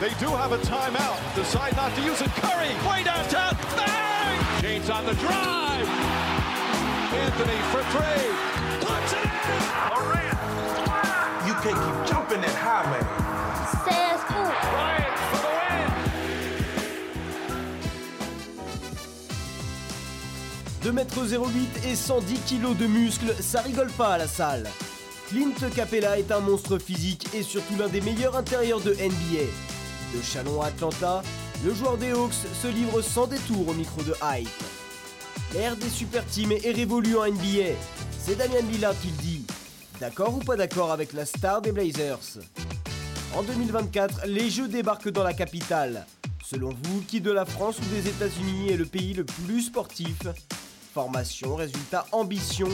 They do have a timeout. Decide not to use it. Curry, way downtown. Bang! James on the drive. Anthony for three. Puts it in. Durant. You can't keep jumping that high, man. Says who? Bryant for the win. 2m08 et 110 kg de muscles, ça rigole pas à la salle. Clint Capella est un monstre physique et surtout l'un des meilleurs intérieurs de NBA. De Chalon à Atlanta, le joueur des Hawks se livre sans détour au micro de Hype. L'ère des super teams est révolue en NBA. C'est Damian Lillard qui le dit. D'accord ou pas d'accord avec la star des Blazers? En 2024, les Jeux débarquent dans la capitale. Selon vous, qui de la France ou des États-Unis est le pays le plus sportif? Formation, résultat, ambition,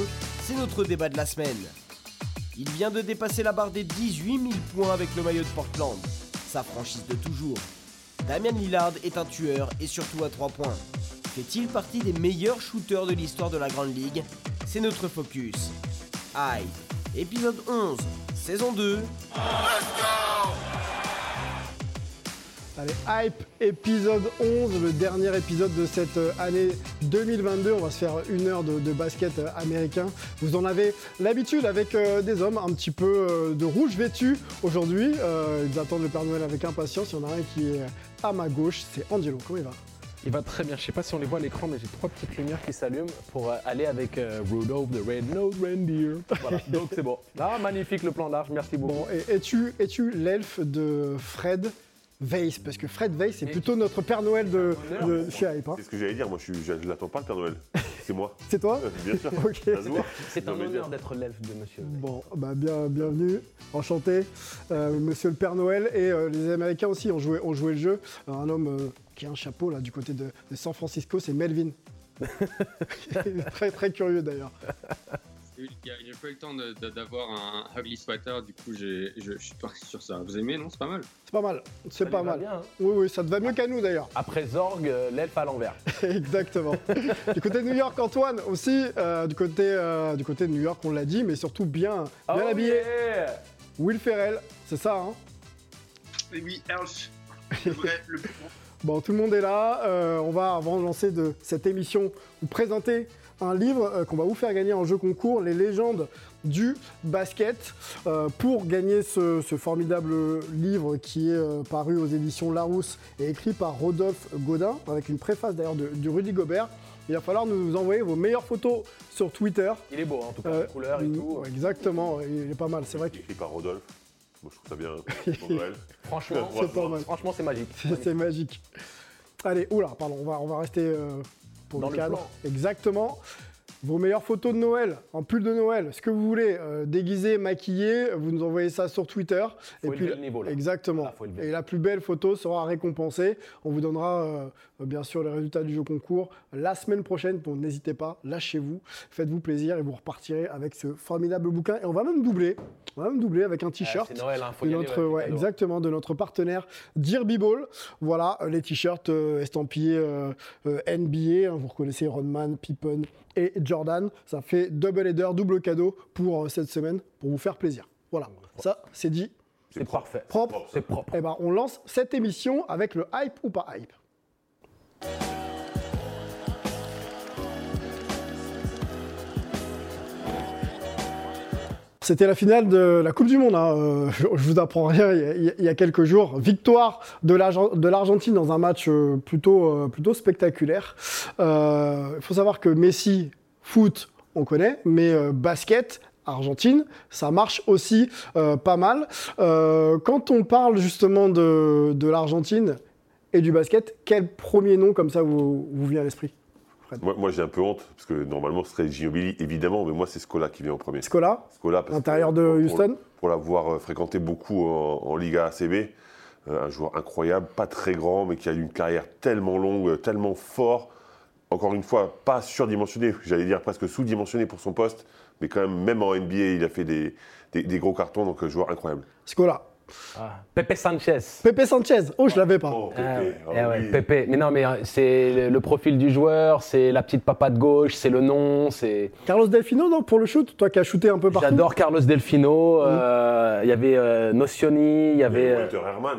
c'est notre débat de la semaine. Il vient de dépasser la barre des 18 000 points avec le maillot de Portland, sa franchise de toujours. Damian Lillard est un tueur et surtout à 3 points. Fait-il partie des meilleurs shooters de l'histoire de la Grande Ligue? C'est notre focus. Aïe, épisode 11, saison 2. Allez, Hype, épisode 11, le dernier épisode de cette euh, année 2022. On va se faire une heure de, de basket euh, américain. Vous en avez l'habitude avec euh, des hommes un petit peu euh, de rouge vêtus aujourd'hui. Euh, ils attendent le Père Noël avec impatience. Il y en a un qui est à ma gauche, c'est Angelo. Comment il va? Il va très bien. Je sais pas si on les voit à l'écran, mais j'ai trois petites lumières qui s'allument pour aller avec euh, Rudolph the Red-Nosed Reindeer. Voilà. Donc c'est bon. Là, magnifique le plan large. Merci beaucoup. Bon, et es-tu es l'elfe de Fred? Weiss Parce que Fred Weiss, c'est plutôt notre Père Noël de, de chez Hype. hein. C'est ce que j'allais dire, moi je suis- je ne l'attends pas le Père Noël. C'est moi. C'est toi Euh, Bien sûr. Ok. Ça se voit. C'est un Non, mais honneur d'être l'elfe de Monsieur. Bon, bah bien, bienvenue, enchanté, Euh, Monsieur le Père Noël et euh, les Américains aussi ont joué, ont joué le jeu. Un homme euh, qui a un chapeau là du côté de, de San Francisco, c'est Melvin. Il est très très curieux d'ailleurs. J'ai j'ai pas eu le temps d'avoir un ugly sweater, du coup j'ai- je, je suis parti sur ça. Vous aimez, non? C'est pas mal. C'est pas mal, c'est pas mal. bien, hein. Oui, oui, ça te va mieux qu'à nous d'ailleurs. Après Zorg, euh, l'elfe à l'envers. Exactement. du côté de New York, Antoine aussi. euh, du, côté, euh, du côté de New York, on l'a dit, mais surtout bien, bien Oh habillé. yeah Will Ferrell, c'est ça, hein? Et oui, Elf, le vrai, le plus bon. Bon, tout le monde est là. Euh, on va, avant de lancer de cette émission, vous présenter un livre euh, qu'on va vous faire gagner en jeu concours, Les légendes du basket. Euh, pour gagner ce, ce formidable livre qui est euh, paru aux éditions Larousse et écrit par Rodolphe Godin, avec une préface d'ailleurs de, de Rudy Gobert, il va falloir nous envoyer vos meilleures photos sur Twitter. Il est beau, hein, en tout cas, Euh, les couleurs et tout. ouais, Exactement, il est pas mal, c'est vrai que Écrit par Rodolphe. Moi je trouve ça bien pour Noël. Franchement, C'est franchement, magique. c'est magique. Allez, oula, pardon, on va, on va rester euh, pour Dans le le cadre. plan. Exactement. Vos meilleures photos de Noël, en pull de Noël, ce que vous voulez, euh, déguisé, maquillé, vous nous envoyez ça sur Twitter. Faut élever le niveau, là. Exactement. Là, élever. Et la plus belle photo sera récompensée. On vous donnera euh, euh, bien sûr les résultats du jeu concours la semaine prochaine. Donc n'hésitez pas, lâchez-vous, faites-vous plaisir et vous repartirez avec ce formidable bouquin. Et on va même doubler, on va même doubler avec un Ah, t-shirt Noël, hein, faut de y aller, notre, ouais, ouais, cadeau. exactement, de notre partenaire Derby Ball. Voilà, les t-shirts euh, estampillés NBA. hein, vous reconnaissez Rodman, Pippen et Jordan. Ça fait double header, double cadeau pour euh, cette semaine, pour vous faire plaisir. Voilà, ça c'est dit. C'est parfait. Propre. C'est propre. Eh ben, on lance cette émission avec le hype ou pas hype. C'était la finale de la Coupe du Monde. hein. Euh, je, vous apprends rien. Il y a, quelques jours, victoire de l'Argen- de l'Argentine dans un match euh, plutôt, euh, plutôt spectaculaire. Il faut savoir que Messi, foot, on connaît, mais basket, Argentine, ça marche aussi pas mal. Quand on parle justement de, l'Argentine et du basket, quel premier nom comme ça vous vient à l'esprit? Moi, moi, j'ai un peu honte, parce que normalement ce serait Ginobili, évidemment, mais moi c'est Scola qui vient en premier. Scola, Scola, parce que intérieur de pour- Houston Pour l'avoir euh, fréquenté beaucoup en, en Liga ACB, euh, un joueur incroyable, pas très grand, mais qui a eu une carrière tellement longue, euh, tellement fort. Encore une fois, pas surdimensionné, j'allais dire presque sous-dimensionné pour son poste, mais quand même, même en NBA, il a fait des, des- des gros cartons, donc joueur incroyable. Scola. Ah, Pepe Sanchez. Pepe Sanchez. Oh, je l'avais pas. Oh, Ah ouais, ah eh ouais, oui. Pépé. Mais non, mais euh, c'est le, le profil du joueur, c'est la petite papa de gauche, c'est le nom, c'est. Carlos Delfino, non, pour le shoot Toi qui as shooté un peu partout. J'adore Carlos Delfino. euh, Il y avait euh, Nocioni, il y avait. Walter Herman.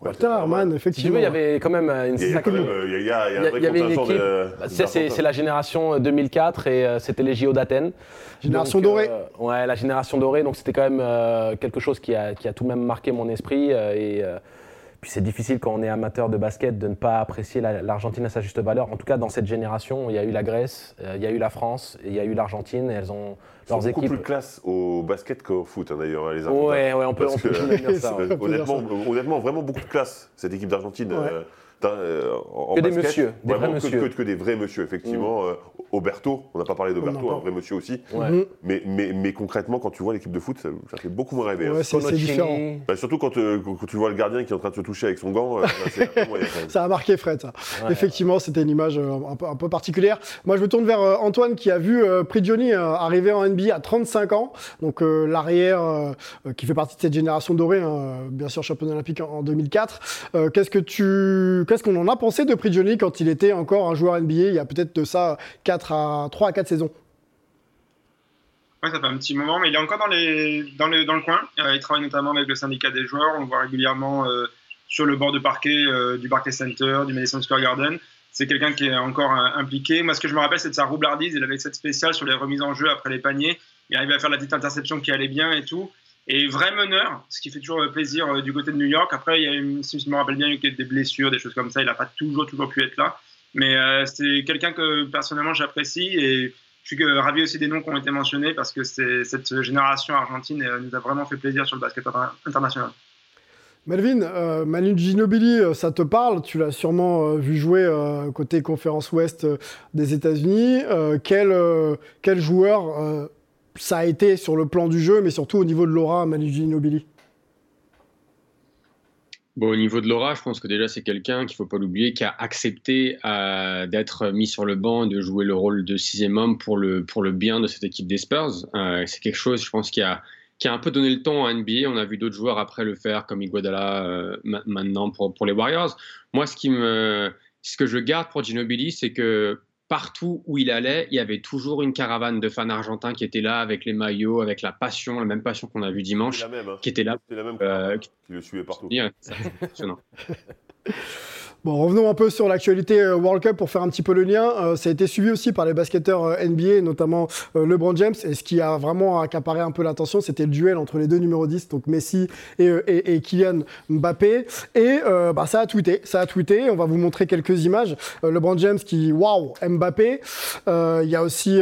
Walter Si tu effectivement. veux, il y avait quand même euh, une Il y a sacrée- quand même, euh, il y a- il y a- il y a un Il y a- vrai il y avait une contingent équipe. de- Bah, ça, c'est la génération euh, 2004 et euh, c'était les JO d'Athènes. Génération Donc, dorée. euh, ouais, la génération dorée. Donc c'était quand même euh, quelque chose qui a, qui a tout de même marqué mon esprit. euh, et euh, puis c'est difficile quand on est amateur de basket de ne pas apprécier la- l'Argentine à sa juste valeur. En tout cas, dans cette génération, il y a eu la Grèce, euh, il y a eu la France, et il y a eu l'Argentine. Et elles ont Ils sont leurs beaucoup équipes. plus classe au basket qu'au foot, hein, d'ailleurs, hein, les Argentins. Ouais, ouais, on peut, on peut que- dire ça. ouais. Euh, honnêtement, honnêtement, vraiment beaucoup de classe, cette équipe d'Argentine. Ouais. euh, en- en Que des basket. monsieur, des Vraiment vrais que- monsieur. Que, que des vrais monsieur, effectivement. Euh, Oberto, on n'a pas parlé d'Oberto, un vrai monsieur aussi. Ouais. Mhm. Mais, mais, mais concrètement, quand tu vois l'équipe de foot, ça, ça fait beaucoup moins rêver. hein. Ouais, c'est différent. Bah, surtout quand, euh, quand tu vois le gardien qui est en train de se toucher avec son gant, euh, moyen, quand même. Ça a marqué Fred, ça. Ouais. Effectivement, c'était une image euh, un peu, un peu particulière. Moi, je me tourne vers euh, Antoine qui a vu euh, Prigioni euh, arriver en NBA à 35 ans. Donc, euh, l'arrière euh, euh, qui fait partie de cette génération dorée, hein, euh, bien sûr, champion olympique en, en 2004. Euh, qu'est-ce que tu, qu'est-ce qu'on en a pensé de Prigioni quand il était encore un joueur NBA il y a peut-être de ça 4 à 3 à 4 saisons? Ouais, ça fait un petit moment, mais il est encore dans, le, coin. Euh, il travaille notamment avec le syndicat des joueurs. On le voit régulièrement euh, sur le bord de parquet euh, du Barclays Center, du Madison Square Garden. C'est quelqu'un qui est encore impliqué. Moi, ce que je me rappelle, c'est de sa roublardise. Il avait cette spéciale sur les remises en jeu après les paniers. Il arrivait à faire la petite interception qui allait bien et tout. Et vrai meneur, ce qui fait toujours plaisir euh, du côté de New York. Après, il y a si je me rappelle bien, il y a eu des blessures, des choses comme ça. Il n'a pas toujours, toujours pu être là. Mais euh, c'est quelqu'un que personnellement j'apprécie et je suis ravi aussi des noms qui ont été mentionnés parce que cette génération argentine euh, nous a vraiment fait plaisir sur le basket inter- international. Melvin, euh, Manu Ginobili, euh, ça te parle? Tu l'as sûrement vu jouer côté conférence Ouest des États-Unis. Quel, quel joueur ça a été sur le plan du jeu, mais surtout au niveau de l'aura, Manu Ginobili Bon, au niveau de Laura, je pense que déjà c'est quelqu'un qu'il faut pas l'oublier qui a accepté euh, d'être mis sur le banc et de jouer le rôle de sixième homme pour le pour le bien de cette équipe des Spurs. Euh, c'est quelque chose, je pense, qui a qui a un peu donné le ton à NBA. On a vu d'autres joueurs après le faire, comme Iguodala euh, ma- maintenant pour pour les Warriors. Moi, ce qui me ce que je garde pour Ginobili, c'est que partout où il allait, il y avait toujours une caravane de fans argentins qui étaient là avec les maillots, avec la passion, la même passion qu'on a vu C'est dimanche, la même, hein. qui était là. La même Euh, qui le suivait partout. Yeah. Bon, revenons un peu sur l'actualité euh, World Cup pour faire un petit peu le lien. Euh, ça a été suivi aussi par les basketteurs euh, NBA, notamment euh, LeBron James. Et ce qui a vraiment accaparé un peu l'attention, c'était le duel entre les deux numéros 10, donc Messi et, et- et Kylian Mbappé. Et euh, bah, ça a tweeté. Ça a tweeté. On va vous montrer quelques images. LeBron James qui, waouh, Mbappé. Il y a aussi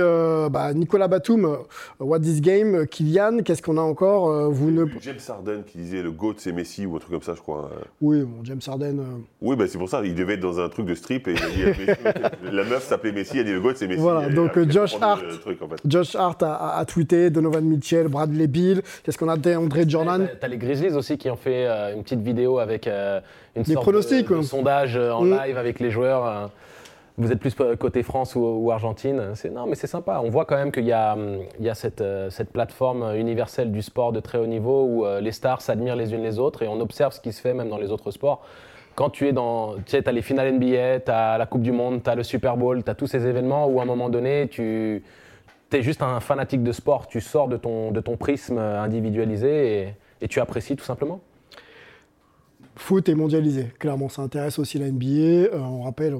bah, Nicolas Batum, What This Game, Kylian. Qu'est-ce qu'on a encore Vous ne... James Harden qui disait le GOAT c'est Messi ou un truc comme ça, je crois. Euh, Oui, bon, James Harden. Oui, bah, c'est pour ça, il devait être dans un truc de strip et il a dit, Messi, la meuf s'appelait Messi, elle dit le GOAT c'est Messi. Voilà, donc, a Josh Hart. le truc, en fait. Josh Hart a, a- a tweeté, Donovan Mitchell, Bradley Bill. Qu'est-ce qu'on a André Jordan? T'as les Grizzlies aussi qui ont fait euh, une petite vidéo avec euh, une Des sorte pronostics, de, sondage euh, en Mm. live avec les joueurs. euh. Vous êtes plus côté France ou, ou Argentine C'est non, mais c'est sympa. On voit quand même qu'il y a, il y a cette, cette plateforme universelle du sport de très haut niveau où les stars s'admirent les unes les autres et on observe ce qui se fait même dans les autres sports. Quand tu es dans, tu sais, as les finales NBA, tu as la Coupe du Monde, tu as le Super Bowl, tu as tous ces événements où à un moment donné, tu es juste un fanatique de sport, tu sors de ton, de ton prisme individualisé et, tu apprécies tout simplement. Foot est mondialisé. Clairement, ça intéresse aussi la NBA. Euh, on rappelle,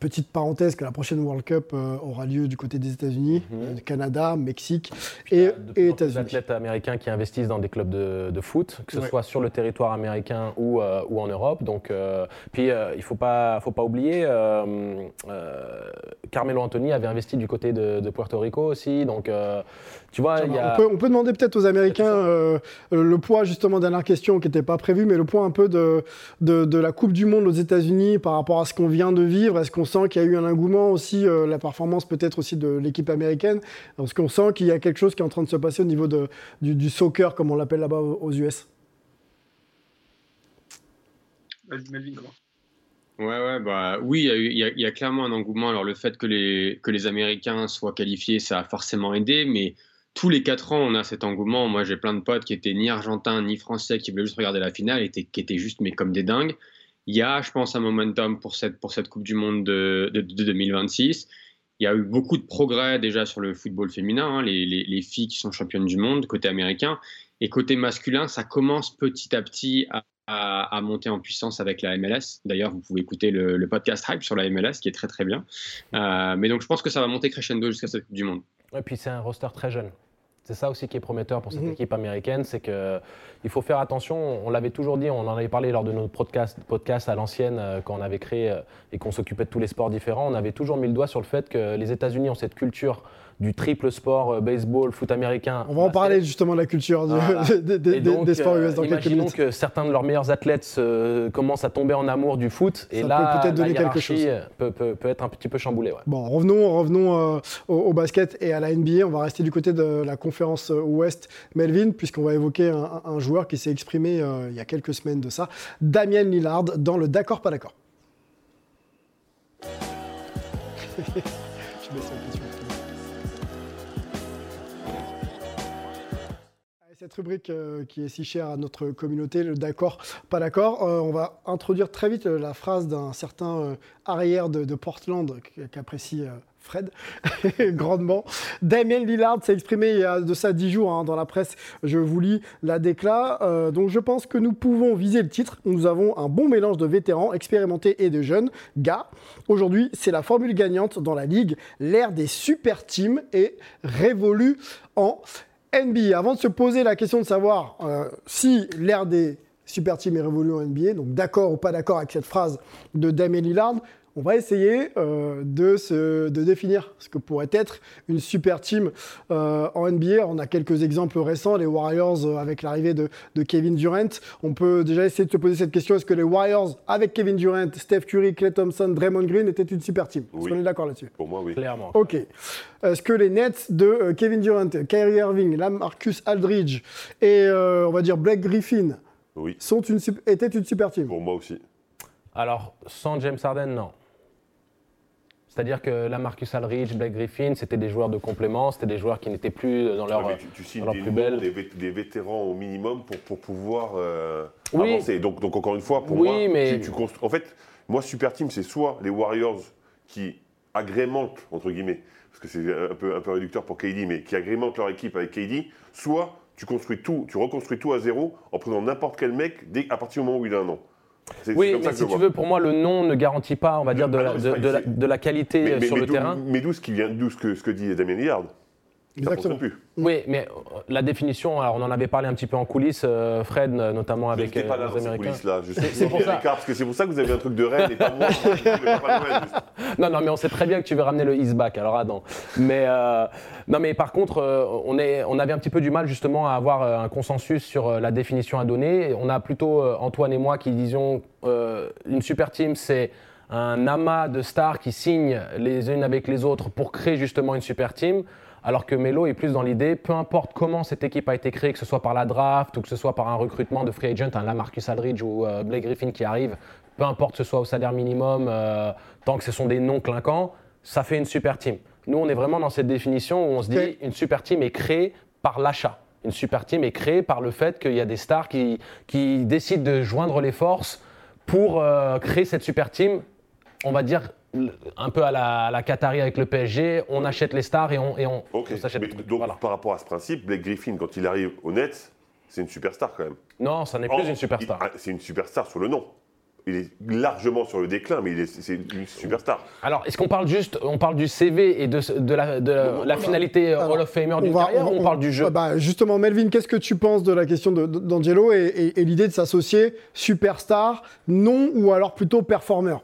petite parenthèse, que la prochaine World Cup euh, aura lieu du côté des États-Unis, euh, Canada, Mexique et, et États-Unis. d'athlètes américains qui investissent dans des clubs de, de foot, que ce Ouais. soit sur le territoire américain ou, euh, ou en Europe. Donc, euh, puis il ne faut pas, faut pas oublier, Carmelo Anthony avait investi du côté de, de Puerto Rico aussi. Donc, tu vois, il y a... on, peut, on peut demander peut-être aux Américains le poids, justement, dernière question qui n'était pas prévue, mais le poids un peu de, de, de la Coupe du Monde aux États-Unis par rapport à ce qu'on vient de vivre. Est-ce qu'on sent qu'il y a eu un engouement aussi, euh, la performance peut-être aussi de l'équipe américaine Est-ce qu'on sent qu'il y a quelque chose qui est en train de se passer au niveau de, du, du soccer, comme on l'appelle là-bas aux US Melvin, comment Ouais, ouais, bah oui, y, y il y a clairement un engouement. Alors le fait que les, que les Américains soient qualifiés, ça a forcément aidé, mais tous les quatre ans, on a cet engouement. Moi, j'ai plein de potes qui étaient ni argentins ni français, qui voulaient juste regarder la finale, et qui étaient juste mais comme des dingues. Il y a, je pense, un momentum pour cette, pour cette Coupe du Monde de, de, de 2026. Il y a eu beaucoup de progrès déjà sur le football féminin, hein, les, les, les filles qui sont championnes du monde côté américain. Et côté masculin, ça commence petit à petit à, à, monter en puissance avec la MLS. D'ailleurs, vous pouvez écouter le, podcast Hype sur la MLS qui est très très bien. Euh, mais donc je pense que ça va monter crescendo jusqu'à cette Coupe du Monde. Et puis c'est un roster très jeune. C'est ça aussi qui est prometteur pour cette mhm. équipe américaine, c'est qu'il faut faire attention. On l'avait toujours dit, on en avait parlé lors de nos podcasts, podcasts à l'ancienne euh, quand on avait créé euh, et qu'on s'occupait de tous les sports différents. On avait toujours mis le doigt sur le fait que les États-Unis ont cette culture du triple sport, euh, baseball, foot américain. On va en parler justement de la culture des sports US dans quelques minutes. que certains de leurs meilleurs athlètes commencent à tomber en amour du foot et là, peut peut-être donner quelque chose. Peut, peut, peut, être un petit peu chamboulée. Bon, revenons, revenons au, basket et à la NBA. On va rester du côté de la conférence Ouest, Melvin, puisqu'on va évoquer un, un, joueur qui s'est exprimé euh, il y a quelques semaines de ça, Damien Lillard, dans le d'accord pas d'accord. cette rubrique euh, qui est si chère à notre communauté, le d'accord, pas d'accord. Euh, on va introduire très vite la phrase d'un certain arrière de, de Portland qu'apprécie Fred, grandement. Damien Lillard s'est exprimé il y a de ça dix jours hein, dans la presse. Je vous lis la décla. Euh, donc je pense que nous pouvons viser le titre. Nous avons un bon mélange de vétérans, expérimentés et de jeunes gars. Aujourd'hui, c'est la formule gagnante dans la ligue. L'ère des super teams est révolue en NBA. Avant de se poser la question de savoir euh, si l'ère des super teams est révolue en NBA, donc d'accord ou pas d'accord avec cette phrase de Damien Lillard, on va essayer euh, de, se, de, définir ce que pourrait être une super team euh, en NBA. On a quelques exemples récents, les Warriors euh, avec l'arrivée de, Kevin Durant. On peut déjà essayer de se poser cette question est-ce que les Warriors avec Kevin Durant, Steph Curry, Clay Thompson, Draymond Green étaient une super team? Est-ce qu'on est d'accord là-dessus? Pour moi, oui. Clairement. Ok. Est-ce que les Nets de Kevin Durant, Kyrie Irving, Marcus Aldridge et on va dire Blake Griffin sont une, étaient une super team? Pour moi aussi. Alors, sans James Harden, non. C'est-à-dire que la Marcus Aldridge, Blake Griffin, c'était des joueurs de complément, c'était des joueurs qui n'étaient plus dans leur, tu, tu plus belle. Des, vétérans au minimum pour, pour pouvoir euh, avancer. Donc, donc, encore une fois, pour moi, mais... tu, en fait, moi, Super Team, c'est soit les Warriors qui agrémentent, entre guillemets, parce que c'est un peu, un peu réducteur pour KD, mais qui agrémentent leur équipe avec KD, soit tu construis tout, tu reconstruis tout à zéro en prenant n'importe quel mec dès, à partir du moment où il a un nom. Oui, mais si tu veux, pour moi, le nom ne garantit pas, on va dire, de, la, de, la, qualité sur le terrain. Mais d'où ce, qui vient, d'où ce que, ce que dit Damien Lillard Exactement. Oui, mais euh, la définition, alors on en avait parlé un petit peu en coulisses, euh, Fred, notamment avec euh, pas là, les Américains. là, c'est pour ça. parce que c'est pour ça que vous avez un truc de Rennes et pas moi. non, non, mais on sait très bien que tu veux ramener le Isback, alors attends. Mais, non, mais par contre, on, est, on avait un petit peu du mal justement à avoir un consensus sur la définition à donner. On a plutôt Antoine et moi qui disions une super team, c'est un amas de stars qui signent les unes avec les autres pour créer justement une super team. Alors que Melo est plus dans l'idée, peu importe comment cette équipe a été créée, que ce soit par la draft ou que ce soit par un recrutement de free agent, un Lamarcus Aldridge ou euh, Blake Griffin qui arrive, peu importe que ce soit au salaire minimum, euh, tant que ce sont des noms clinquants, ça fait une super team. Nous, on est vraiment dans cette définition où on se dit une super team est créée par l'achat. Une super team est créée par le fait qu'il y a des stars qui, décident de joindre les forces pour euh, créer cette super team, on va dire un peu à la, la Qatari avec le PSG, on achète les stars et on, et on, s'achète Donc, par rapport à ce principe, Blake Griffin, quand il arrive au Nets, c'est une superstar quand même. Non, ça n'est plus une superstar. Ah, c'est une superstar sur le nom. Il est largement sur le déclin, mais c'est une superstar. Alors, est-ce qu'on parle juste, on parle du CV et de, de la, de la finalité Hall of Famer du carrière, ou on, parle du jeu bah, Justement, Melvin, qu'est-ce que tu penses de la question d'Angelo et, et l'idée de s'associer superstar, non ou alors plutôt performeur?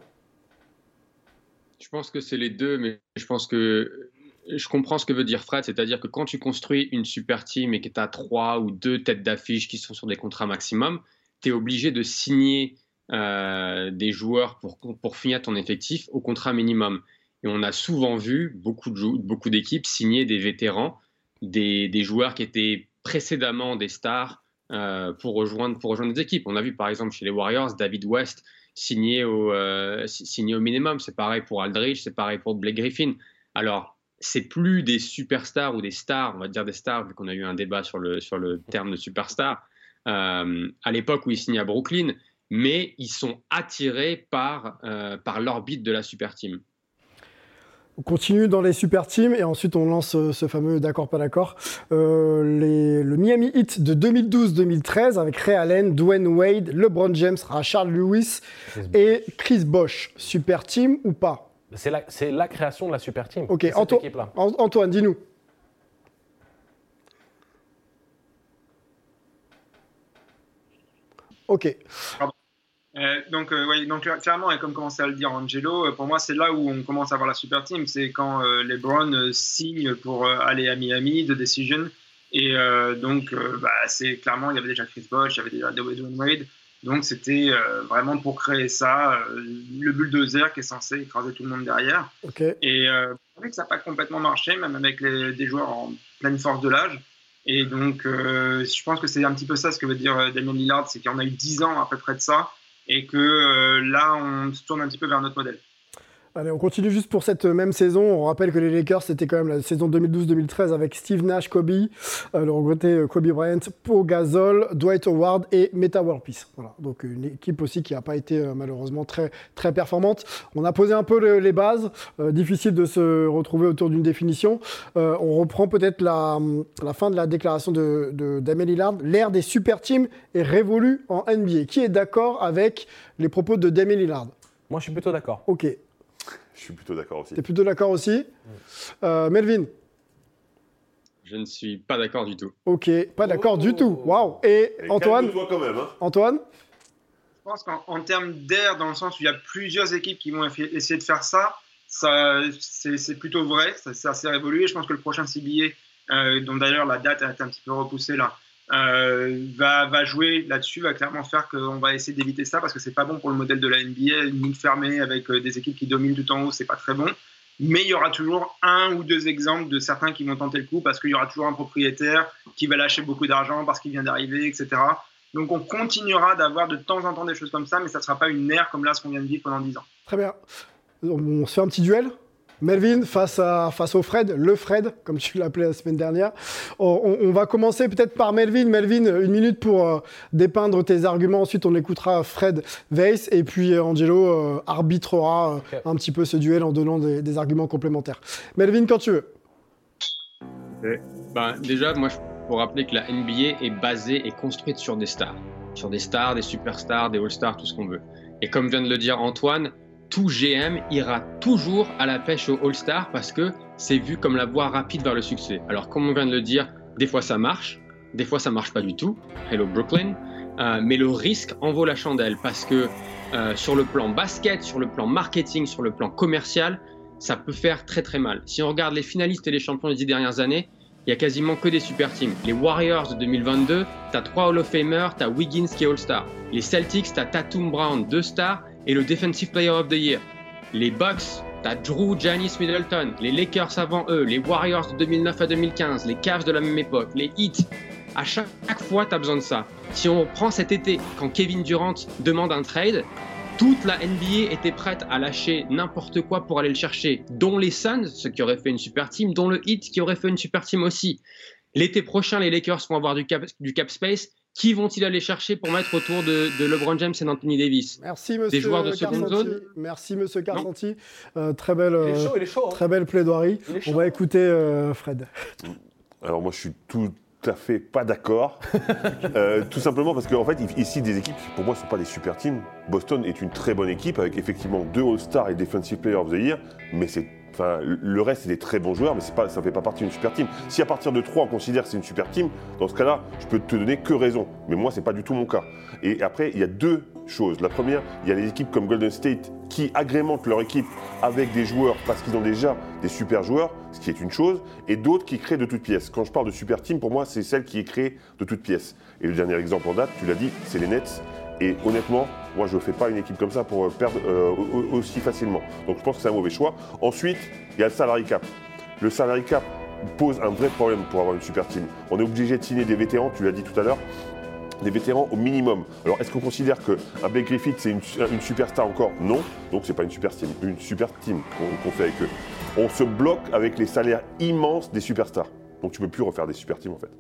Je pense que c'est les deux, mais je pense que je comprends ce que veut dire Fred, c'est-à-dire que quand tu construis une super team et que tu as trois ou deux têtes d'affiche qui sont sur des contrats maximum, tu es obligé de signer euh, des joueurs pour, finir ton effectif au contrat minimum. Et on a souvent vu beaucoup, de, beaucoup d'équipes signer des vétérans, des, des, joueurs qui étaient précédemment des stars euh, pour, rejoindre, pour rejoindre des équipes. On a vu par exemple chez les Warriors, David West signé au, euh, au minimum. C'est pareil pour Aldridge, c'est pareil pour Blake Griffin. Alors, c'est plus des superstars ou des stars, on va dire des stars, vu qu'on a eu un débat sur le, sur le terme de superstar, euh, à l'époque où ils signaient à Brooklyn, mais ils sont attirés par, euh, par l'orbite de la super team. On continue dans les super teams et ensuite on lance euh, ce fameux d'accord pas d'accord. Euh, les- le Miami Heat de 2012-2013 avec Ray Allen, Dwayne Wade, LeBron James, Rashard Lewis et Chris Bosh. Super team ou pas? C'est la, création de la super team. Ok, Anto- Antoine, dis-nous. Ok. Euh, donc, euh, ouais, donc là, clairement, et comme commençait à le dire Angelo, euh, pour moi, c'est là où on commence à voir la super team. C'est quand euh, LeBron euh, signe pour euh, aller à Miami de Decision. Et euh, donc, euh, bah, c'est clairement, il y avait déjà Chris Bosh, il y avait déjà Dwayne Wade. Donc, c'était euh, vraiment pour créer ça, euh, le bulldozer qui est censé écraser tout le monde derrière. Ok. Et euh, vrai que ça n'a pas complètement marché, même avec les- des joueurs en pleine force de l'âge. Et donc, euh, je pense que c'est un petit peu ça ce que veut dire euh, Damien Lillard, c'est qu'il y en a eu 10 ans à peu près de ça, et que euh, là, on se tourne un petit peu vers notre modèle. Allez, on continue juste pour cette même saison. On rappelle que les Lakers, c'était quand même la saison 2012-2013 avec Steve Nash, Kobe, euh, le regretté euh, Kobe Bryant, Pau Gasol, Dwight Howard et Meta World Peace. Voilà, donc une équipe aussi qui n'a pas été euh, malheureusement très, très performante. On a posé un peu le- les bases. Euh, difficile de se retrouver autour d'une définition. Euh, on reprend peut-être la, la fin de la déclaration de, de Damien Lillard. L'ère des super teams est révolue en NBA. Qui est d'accord avec les propos de Damien Lillard Moi, je suis plutôt d'accord. Ok. Je suis plutôt d'accord aussi. T'es plutôt d'accord aussi Euh, Melvin Je ne suis pas d'accord du tout. Ok, pas d'accord du tout. Waouh Et Et Antoine calme-toi quand même. Hein. Antoine Je pense qu'en en termes d'air, dans le sens où il y a plusieurs équipes qui vont essayer de faire ça, ça c'est c'est plutôt vrai, ça, ça s'est révolué. Je pense que le prochain CBA, euh, dont d'ailleurs la date a été un petit peu repoussée là, euh, va, jouer là-dessus, va clairement faire qu'on va essayer d'éviter ça parce que c'est pas bon pour le modèle de la NBA. Une ligne fermée avec euh, des équipes qui dominent tout en haut, c'est pas très bon. Mais il y aura toujours un ou deux exemples de certains qui vont tenter le coup parce qu'il y aura toujours un propriétaire qui va lâcher beaucoup d'argent parce qu'il vient d'arriver, etc. Donc on continuera d'avoir de temps en temps des choses comme ça, mais ça ne sera pas une ère comme là ce qu'on vient de vivre pendant 10 ans. Très bien. On se fait un petit duel? Melvin face, à, face au Fred, le Fred, comme tu l'appelais la semaine dernière. On, va commencer peut-être par Melvin. Melvin, une minute pour euh, dépeindre tes arguments. Ensuite, on écoutera Fred Weiss. Et puis euh, Angelo euh, arbitrera euh, un petit peu ce duel en donnant des, des arguments complémentaires. Melvin, quand tu veux. Ben, déjà, moi, je faut rappeler que la NBA est basée et construite sur des stars. Sur des stars, des superstars, des all-stars, tout ce qu'on veut. Et comme vient de le dire Antoine, tout GM ira toujours à la pêche aux all-stars parce que c'est vu comme la voie rapide vers le succès. Alors, comme on vient de le dire, des fois ça marche, des fois ça marche pas du tout. Hello Brooklyn. Euh, mais le risque en vaut la chandelle parce que euh, sur le plan basket, sur le plan marketing, sur le plan commercial, ça peut faire très très mal. Si on regarde les finalistes et les champions des dix dernières années, il y a quasiment que des super teams. Les Warriors de 2022, tu as trois Hall of Famers, tu as Wiggins qui est All-Star. Les Celtics, tu as Tatum Brown, deux stars, et le Defensive Player of the Year. Les Bucks, tu as Drew, Giannis Middleton. Les Lakers avant eux, les Warriors de 2009 à 2015, les Cavs de la même époque, les Heat. À chaque fois, tu as besoin de ça. Si on prend cet été, quand Kevin Durant demande un trade, toute la NBA était prête à lâcher n'importe quoi pour aller le chercher, dont les Suns, ce qui aurait fait une super team, dont le Heat, qui aurait fait une super team aussi. L'été prochain, les Lakers vont avoir du du cap space. Qui vont-ils aller chercher pour mettre autour de, de LeBron James et d'Anthony Davis Merci, monsieur joueurs de seconde Carsanti. zone Merci, monsieur Carsanti. Euh, très belle, Il est euh, chaud, il est chaud. hein. très belle plaidoirie. On va écouter euh, Fred. Alors moi je suis tout à fait pas d'accord. Euh, tout simplement parce qu'en fait ici des équipes qui pour moi ne sont pas des super teams. Boston est une très bonne équipe avec effectivement deux All-Stars et Defensive Player of the Year, mais c'est Enfin, le reste, c'est des très bons joueurs, mais ça ne fait pas partie d'une super team. Si à partir de 3, on considère que c'est une super team, dans ce cas-là, je peux te donner que raison. Mais moi, c'est pas du tout mon cas. Et après, il y a deux choses. La première, il y a les équipes comme Golden State qui agrémentent leur équipe avec des joueurs parce qu'ils ont déjà des super joueurs, ce qui est une chose, et d'autres qui créent de toutes pièces. Quand je parle de super team, pour moi, c'est celle qui est créée de toutes pièces. Et le dernier exemple en date, tu l'as dit, c'est les Nets. Et honnêtement, moi, je ne fais pas une équipe comme ça pour euh, perdre euh, au- au- aussi facilement. Donc, je pense que c'est un mauvais choix. Ensuite, il y a le salary cap. Le salary cap pose un vrai problème pour avoir une super team. On est obligé de signer des vétérans, tu l'as dit tout à l'heure, des vétérans au minimum. Alors, est-ce qu'on considère qu'un Blake Griffith, c'est une, une superstar encore? Non. Donc, c'est pas une super team, une super team qu'on fait avec eux. On se bloque avec les salaires immenses des superstars. Donc, tu peux plus refaire des super teams, en fait.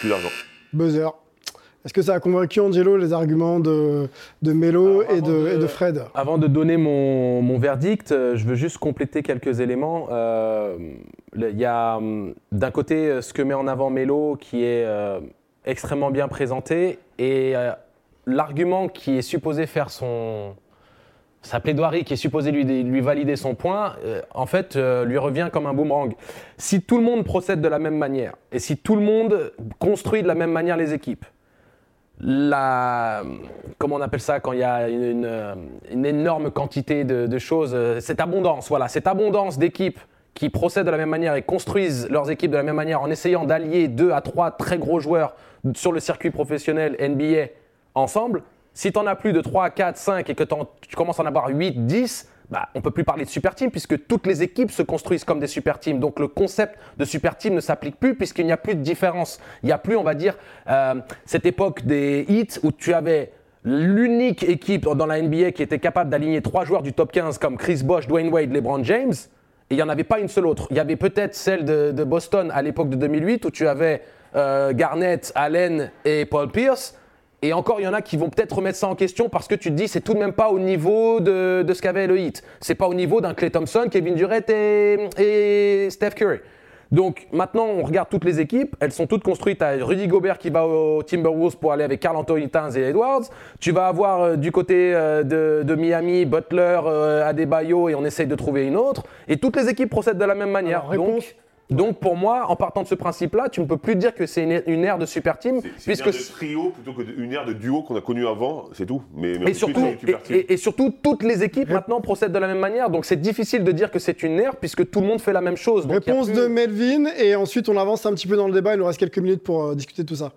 Plus d'argent. Buzzer. Est-ce que ça a convaincu Angelo les arguments de, de Melo et de, et de Fred Avant de donner mon, mon verdict, euh, je veux juste compléter quelques éléments. Euh, Il y a hum, d'un côté euh, ce que met en avant Melo qui est euh, extrêmement bien présenté et euh, l'argument qui est supposé faire son, sa plaidoirie, qui est supposé lui, lui valider son point, euh, en fait, euh, lui revient comme un boomerang. Si tout le monde procède de la même manière et si tout le monde construit de la même manière les équipes, la, comment on appelle ça quand il y a une, euh, énorme quantité de, choses, euh, cette abondance, voilà, cette abondance d'équipes qui procèdent de la même manière et construisent leurs équipes de la même manière en essayant d'allier deux à trois très gros joueurs sur le circuit professionnel NBA ensemble. Si tu as plus de 3, 4, 5 et que tu commences à en avoir 8, 10, bah, on peut plus parler de super team puisque toutes les équipes se construisent comme des super teams. Donc le concept de super team ne s'applique plus puisqu'il n'y a plus de différence. Il n'y a plus, on va dire, euh, cette époque des hits où tu avais l'unique équipe dans la NBA qui était capable d'aligner trois joueurs du top 15 comme Chris Bosh, Dwayne Wade, LeBron James. Et il n'y en avait pas une seule autre. Il y avait peut-être celle de, de Boston à l'époque de 2008 où tu avais euh, Garnett, Allen et Paul Pierce. Et encore, il y en a qui vont peut-être remettre ça en question parce que tu te dis, c'est tout de même pas au niveau de, de ce qu'avait le hit. C'est pas au niveau d'un Clay Thompson, Kevin Durant et, et Steph Curry. Donc maintenant, on regarde toutes les équipes. Elles sont toutes construites. à Rudy Gobert qui va au Timberwolves pour aller avec Carl Anthony Towns et Edwards. Tu vas avoir euh, du côté euh, de, de Miami Butler, euh, Adebayo et on essaye de trouver une autre. Et toutes les équipes procèdent de la même manière. Alors, réponse Donc, donc pour moi, en partant de ce principe-là, tu ne peux plus dire que c'est une, une ère de super team C'est- C'est puisque une ère de trio plutôt qu'une ère de duo qu'on a connu avant, c'est tout. Mais, mais et surtout, et, team. et- et surtout, toutes les équipes maintenant procèdent de la même manière. Donc c'est difficile de dire que c'est une ère puisque tout le monde fait la même chose. Donc, Réponse plus- de Melvin, et ensuite on avance un petit peu dans le débat, il nous reste quelques minutes pour euh, discuter de tout ça.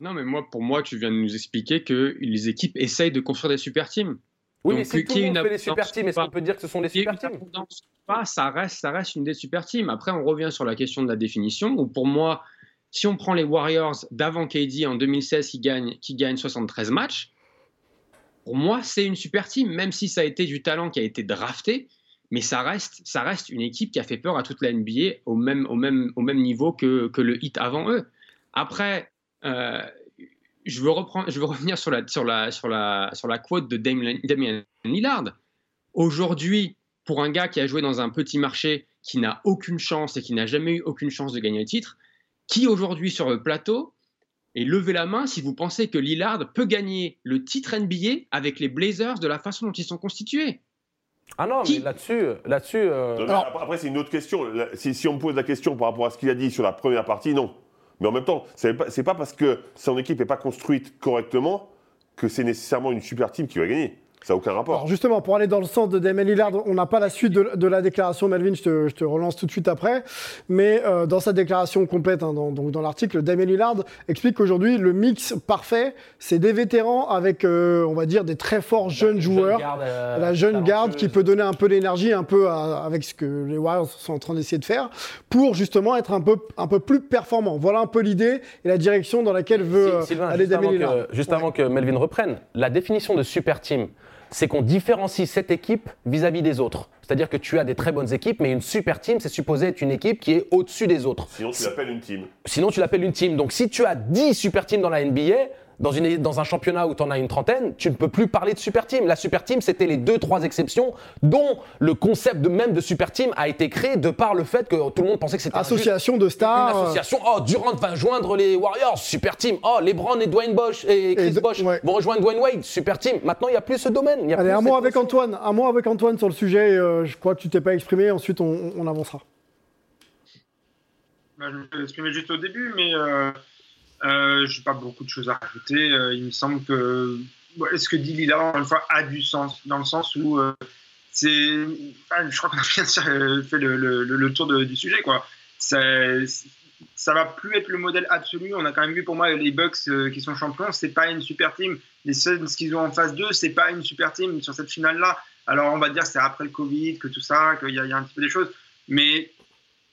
Non, mais moi, pour moi, tu viens de nous expliquer que les équipes essayent de construire des super teams. Oui, Donc, mais si tout le ait monde une fait des super teams, est-ce qu'on peut dire que ce sont des super teams? Ça reste, ça reste une des super teams. Après, on revient sur la question de la définition. Pour moi, si on prend les Warriors d'avant KD en 2016 qui gagnent, qui gagnent 73 matchs, pour moi, c'est une super team, même si ça a été du talent qui a été drafté. Mais ça reste, ça reste une équipe qui a fait peur à toute la NBA au même, au même, au même niveau que, que le hit avant eux. Après, euh, je, veux reprendre, je veux revenir sur la, sur la, sur la, sur la quote de Damien, Damien Lillard. Aujourd'hui, pour un gars qui a joué dans un petit marché, qui n'a aucune chance et qui n'a jamais eu aucune chance de gagner le titre, qui aujourd'hui sur le plateau et levez la main si vous pensez que Lillard peut gagner le titre NBA avec les Blazers de la façon dont ils sont constitués. Ah non, Qui mais là-dessus, là-dessus. euh, Non, mais après, après, c'est une autre question. Là, Si, si on me pose la question par rapport à ce qu'il a dit sur la première partie, non. Mais en même temps, c'est pas, pas parce que son équipe n'est pas construite correctement que c'est nécessairement une super team qui va gagner. Ça n'a aucun rapport. Alors justement, pour aller dans le sens de Damien Lillard, on n'a pas la suite de, de la déclaration, Melvin, je te, je te relance tout de suite après. Mais euh, dans sa déclaration complète, hein, dans, donc dans l'article, Damien Lillard explique qu'aujourd'hui, le mix parfait, c'est des vétérans avec, euh, on va dire, des très forts jeunes joueurs. garde, euh, la jeune garde qui peut donner un peu d'énergie, un peu à- avec ce que les Warriors sont en train d'essayer de faire, pour justement être un peu, un peu plus performant. Voilà un peu l'idée et la direction dans laquelle veut euh, Sylvain, aller Damien Lillard. que, juste Ouais. avant que Melvin reprenne, la définition de super team, c'est qu'on différencie cette équipe vis-à-vis des autres. C'est-à-dire que tu as des très bonnes équipes, mais une super team, c'est supposé être une équipe qui est au-dessus des autres. Sinon, tu l'appelles une team. Sinon, tu l'appelles une team. Donc, si tu as 10 super teams dans la NBA, dans, une, dans un championnat où tu en as une trentaine, tu ne peux plus parler de super team. La super team, c'était les deux, trois exceptions dont le concept de même de super team a été créé de par le fait que tout le monde pensait que c'était Association de une stars. euh, association. Oh, Durant va joindre les Warriors, super team. Oh, LeBron et Dwayne Bosch et Chris Bosh ouais. vont rejoindre Dwayne Wade, super team. Maintenant, il n'y a plus ce domaine. il y a Allez, plus un mot avec. Antoine. Un mot avec Antoine sur le sujet. euh, je crois que tu t'es pas exprimé. Ensuite, on, on avancera. Bah, je me suis exprimé juste au début, mais euh, euh, je n'ai pas beaucoup de choses à rajouter. Euh, il me semble que ce que dit Lila, encore une fois, a du sens, dans le sens où euh, c'est. enfin, je crois qu'on a bien sûr, fait le, tour du sujet. Quoi. Ça, ça va plus être le modèle absolu. On a quand même vu pour moi les Bucks qui sont champions, c'est pas une super team. Les Suns qu'ils ont en face d'eux, c'est pas une super team sur cette finale-là. Alors on va dire que c'est après le Covid, que tout ça, qu'il y a un petit peu des choses. Mais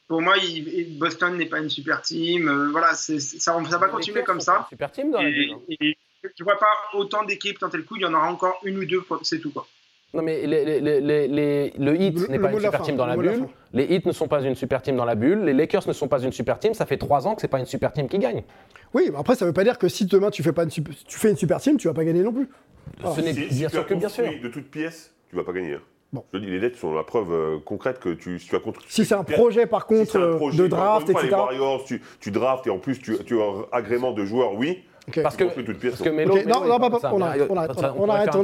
pour moi, il- Boston n'est pas une super team. Euh, voilà, ça, ça va continuer comme ça. Super team dans la Et, ville. hein. et je vois pas autant d'équipes tenter le coup. Il y en aura encore une ou deux, c'est tout. Quoi. Non, mais les- les- les- les- le Heat Le- n'est pas une super fin, team dans la bulle. Les Heat ne sont pas une super team dans la bulle. Les Lakers ne sont pas une super team. Ça fait trois ans que c'est pas une super team qui gagne. Oui, mais après, ça veut pas dire que si demain tu fais, pas une super, tu fais une super team, tu vas pas gagner non plus. Ce n'est bien sûr que bien sûr. de toutes pièces, tu vas pas gagner. Bon. Je dis, les Nets sont la preuve euh, concrète que tu, si tu as construit. Si c'est un projet, par si contre, c'est un euh, projet, de draft, etc. Les Warriors, tu, tu draftes et en plus tu, tu as un agrément de joueur, oui. Parce que, parce non. Melo, Ok, Melo, non, pas- on arrête, on arrête, on arrête,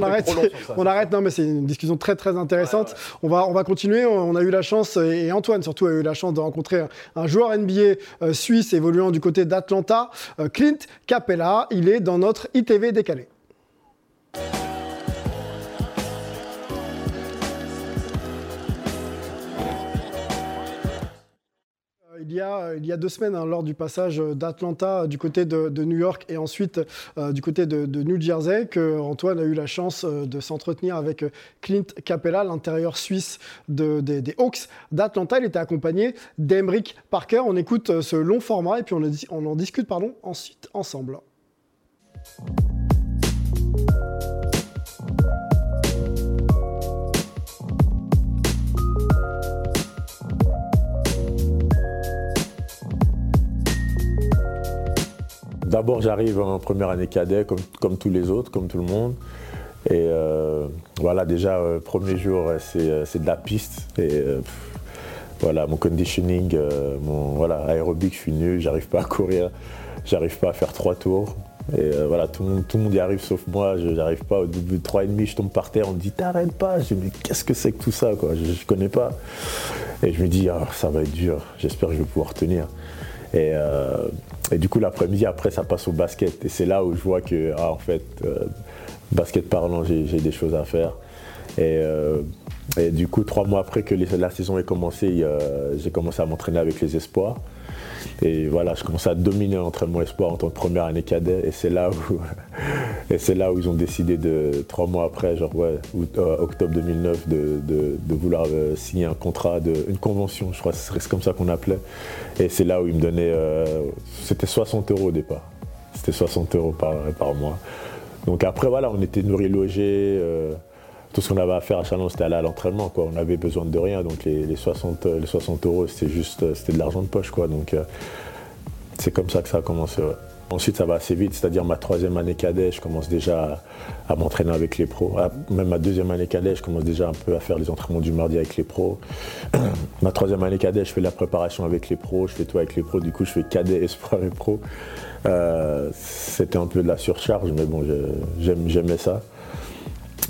on on. Non, mais c'est une discussion très très intéressante. On va on va continuer. On a eu la chance et Antoine surtout a eu la chance de rencontrer un, un joueur NBA euh, suisse évoluant du côté d'Atlanta, euh, Clint Capella. Il est dans notre ITV décalé. Il y, a, deux semaines, hein, lors du passage d'Atlanta du côté de, New York et ensuite euh, du côté de, New Jersey, que Antoine a eu la chance euh, de s'entretenir avec Clint Capella, l'intérieur suisse de- des, Hawks d'Atlanta. Il était accompagné d'Emeric Parker. On écoute euh, ce long format et puis on, en discute ensuite ensemble. D'abord, j'arrive en première année cadet, comme, comme tous les autres, comme tout le monde. Et euh, voilà, déjà, euh, premier jour, euh, c'est de la piste. Et euh, voilà, mon conditioning, mon voilà, aérobic, je suis nul, j'arrive pas à courir, j'arrive pas à faire trois tours. Et voilà, tout le, monde, tout le monde y arrive sauf moi, je n'arrive pas. Au bout de trois et demi, je tombe par terre, on me dit t'arrêtes pas. Je dis mais qu'est-ce que c'est que tout ça quoi? Je, je connais pas. Et je me dis ah, ça va être dur, j'espère que je vais pouvoir tenir. Et, et du coup, l'après-midi, après, ça passe au basket. Et c'est là où je vois que, ah, en fait, euh, basket parlant, j'ai des choses à faire. Et, euh, et du coup, trois mois après que la saison ait commencé, j'ai commencé à m'entraîner avec les espoirs. Et voilà, je commençais à dominer l'entraînement espoir en tant que première année cadet. Et c'est là où, et c'est là où ils ont décidé de, trois mois après, genre ouais, euh, octobre 2009, de, de- vouloir euh, signer un contrat, de, une convention, je crois c'est comme ça qu'on appelait. Et c'est là où ils me donnaient, euh, c'était 60 euros au départ. C'était 60 euros par, par mois. Donc après, voilà, on était nourris, logés. Tout ce qu'on avait à faire à Chalon, c'était aller à l'entraînement. On avait besoin de rien. Donc les, les 60, euh, les 60 euros, c'était juste euh, c'était de l'argent de poche. Donc euh, c'est comme ça que ça a commencé. Ensuite, ça va assez vite, c'est-à-dire ma troisième année cadet, je commence déjà à, m'entraîner avec les pros. Ah, Même ma deuxième année cadet, je commence déjà un peu à faire les entraînements du mardi avec les pros. ma troisième année cadet, je fais la préparation avec les pros, je fais tout avec les pros. Du coup, je fais cadet, espoir et pro. Euh, C'était un peu de la surcharge, mais bon, j'aimais ça.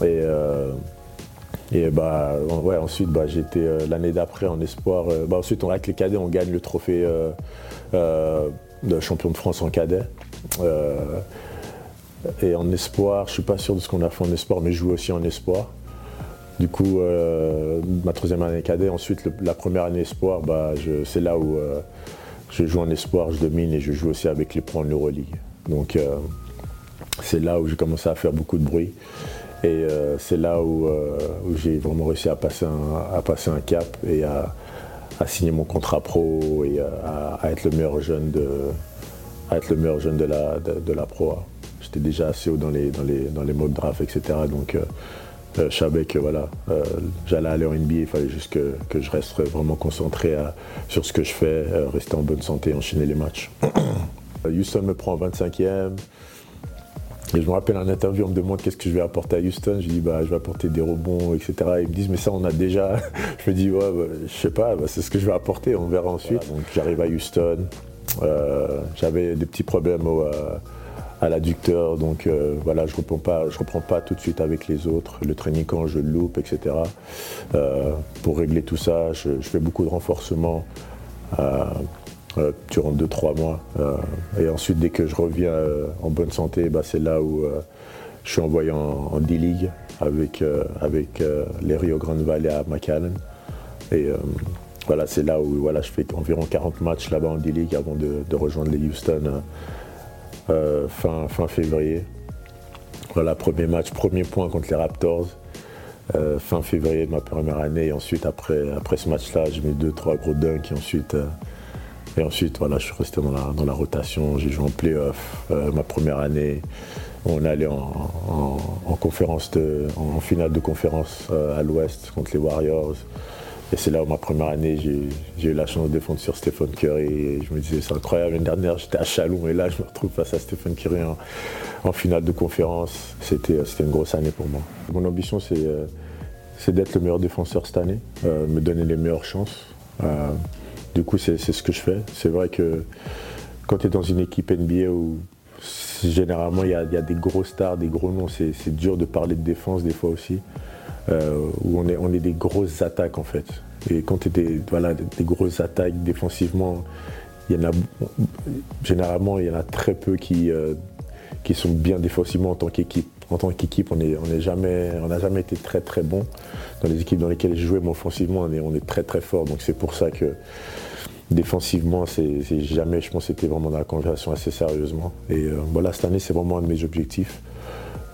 Et, euh, et bah, ouais, ensuite, bah, j'étais euh, l'année d'après en espoir. euh, bah, ensuite, on, avec les cadets, on gagne le trophée de champion de France en cadet. Et en espoir, je suis pas sûr de ce qu'on a fait en espoir, mais je joue aussi en espoir. Du coup, ma troisième année cadet, ensuite la première année espoir, bah, c'est là où je joue en espoir, je domine et je joue aussi avec les pros en Euroleague. Donc c'est là où j'ai commencé à faire beaucoup de bruit. Et euh, c'est là où, euh, où j'ai vraiment réussi à passer un, à passer un cap et à, signer mon contrat pro et à, être le meilleur jeune de, être le meilleur jeune de la, de, la pro. J'étais déjà assez haut dans les, dans les, dans les etc. Donc je savais que voilà, euh, j'allais aller en NBA, il fallait juste que, que je reste vraiment concentré sur ce que je fais, rester en bonne santé, enchaîner les matchs. Houston me prend en 25e. Et je me rappelle en interview, on me demande qu'est-ce que je vais apporter à Houston. Je dis bah je vais apporter des rebonds, etc. Ils me disent mais ça on a déjà. je me dis ouais, bah, je sais pas, bah, c'est ce que je vais apporter, on verra ensuite. donc j'arrive à Houston. Euh, J'avais des petits problèmes au, euh, à l'adducteur, donc euh, voilà, je reprends pas, je reprends pas tout de suite avec les autres. Le training camp, je le loupe, etc. Pour régler tout ça, je, je fais beaucoup de renforcement. Euh, euh, durant 2-3 mois. Euh, et ensuite, dès que je reviens euh, en bonne santé, bah, c'est là où je suis envoyé en, D-League avec, avec les Rio Grande Valley à McAllen. Et voilà, c'est là où voilà, je fais environ 40 matchs là-bas en D-League avant de, rejoindre les Houston fin, fin février. Voilà, premier match, premier point contre les Raptors. fin février de ma première année. Et ensuite, après, après ce match-là, j'ai mis deux, trois gros dunks. Et ensuite, et ensuite, voilà, je suis resté dans la, dans la rotation. J'ai joué en playoff euh, ma première année. On allé en, en, finale de conférence euh, à l'Ouest contre les Warriors. Et c'est là où ma première année, j'ai eu la chance de défendre sur Stephen Curry. Et je me disais, c'est incroyable. L'année dernière, j'étais à Chalon et là, je me retrouve face à Stephen Curry en, finale de conférence. C'était une grosse année pour moi. Mon ambition, c'est euh, d'être le meilleur défenseur cette année, euh, me donner les meilleures chances. Du coup, c'est ce que je fais. C'est vrai que quand tu es dans une équipe NBA où généralement il y, a, des gros stars, des gros noms, c'est dur de parler de défense des fois aussi, euh, où on est, on est des grosses attaques en fait. Et quand tu es des, grosses attaques défensivement, généralement il y en a très peu qui, euh, qui sont bien défensivement en tant qu'équipe. En tant qu'équipe, on n'a jamais, on jamais été très très bon dans les équipes dans lesquelles j'ai joué, mais offensivement on est, très très fort. Donc c'est pour ça que défensivement, c'est jamais, je pense, c'était vraiment dans la conversation assez sérieusement. Et euh, voilà, cette année, c'est vraiment un de mes objectifs,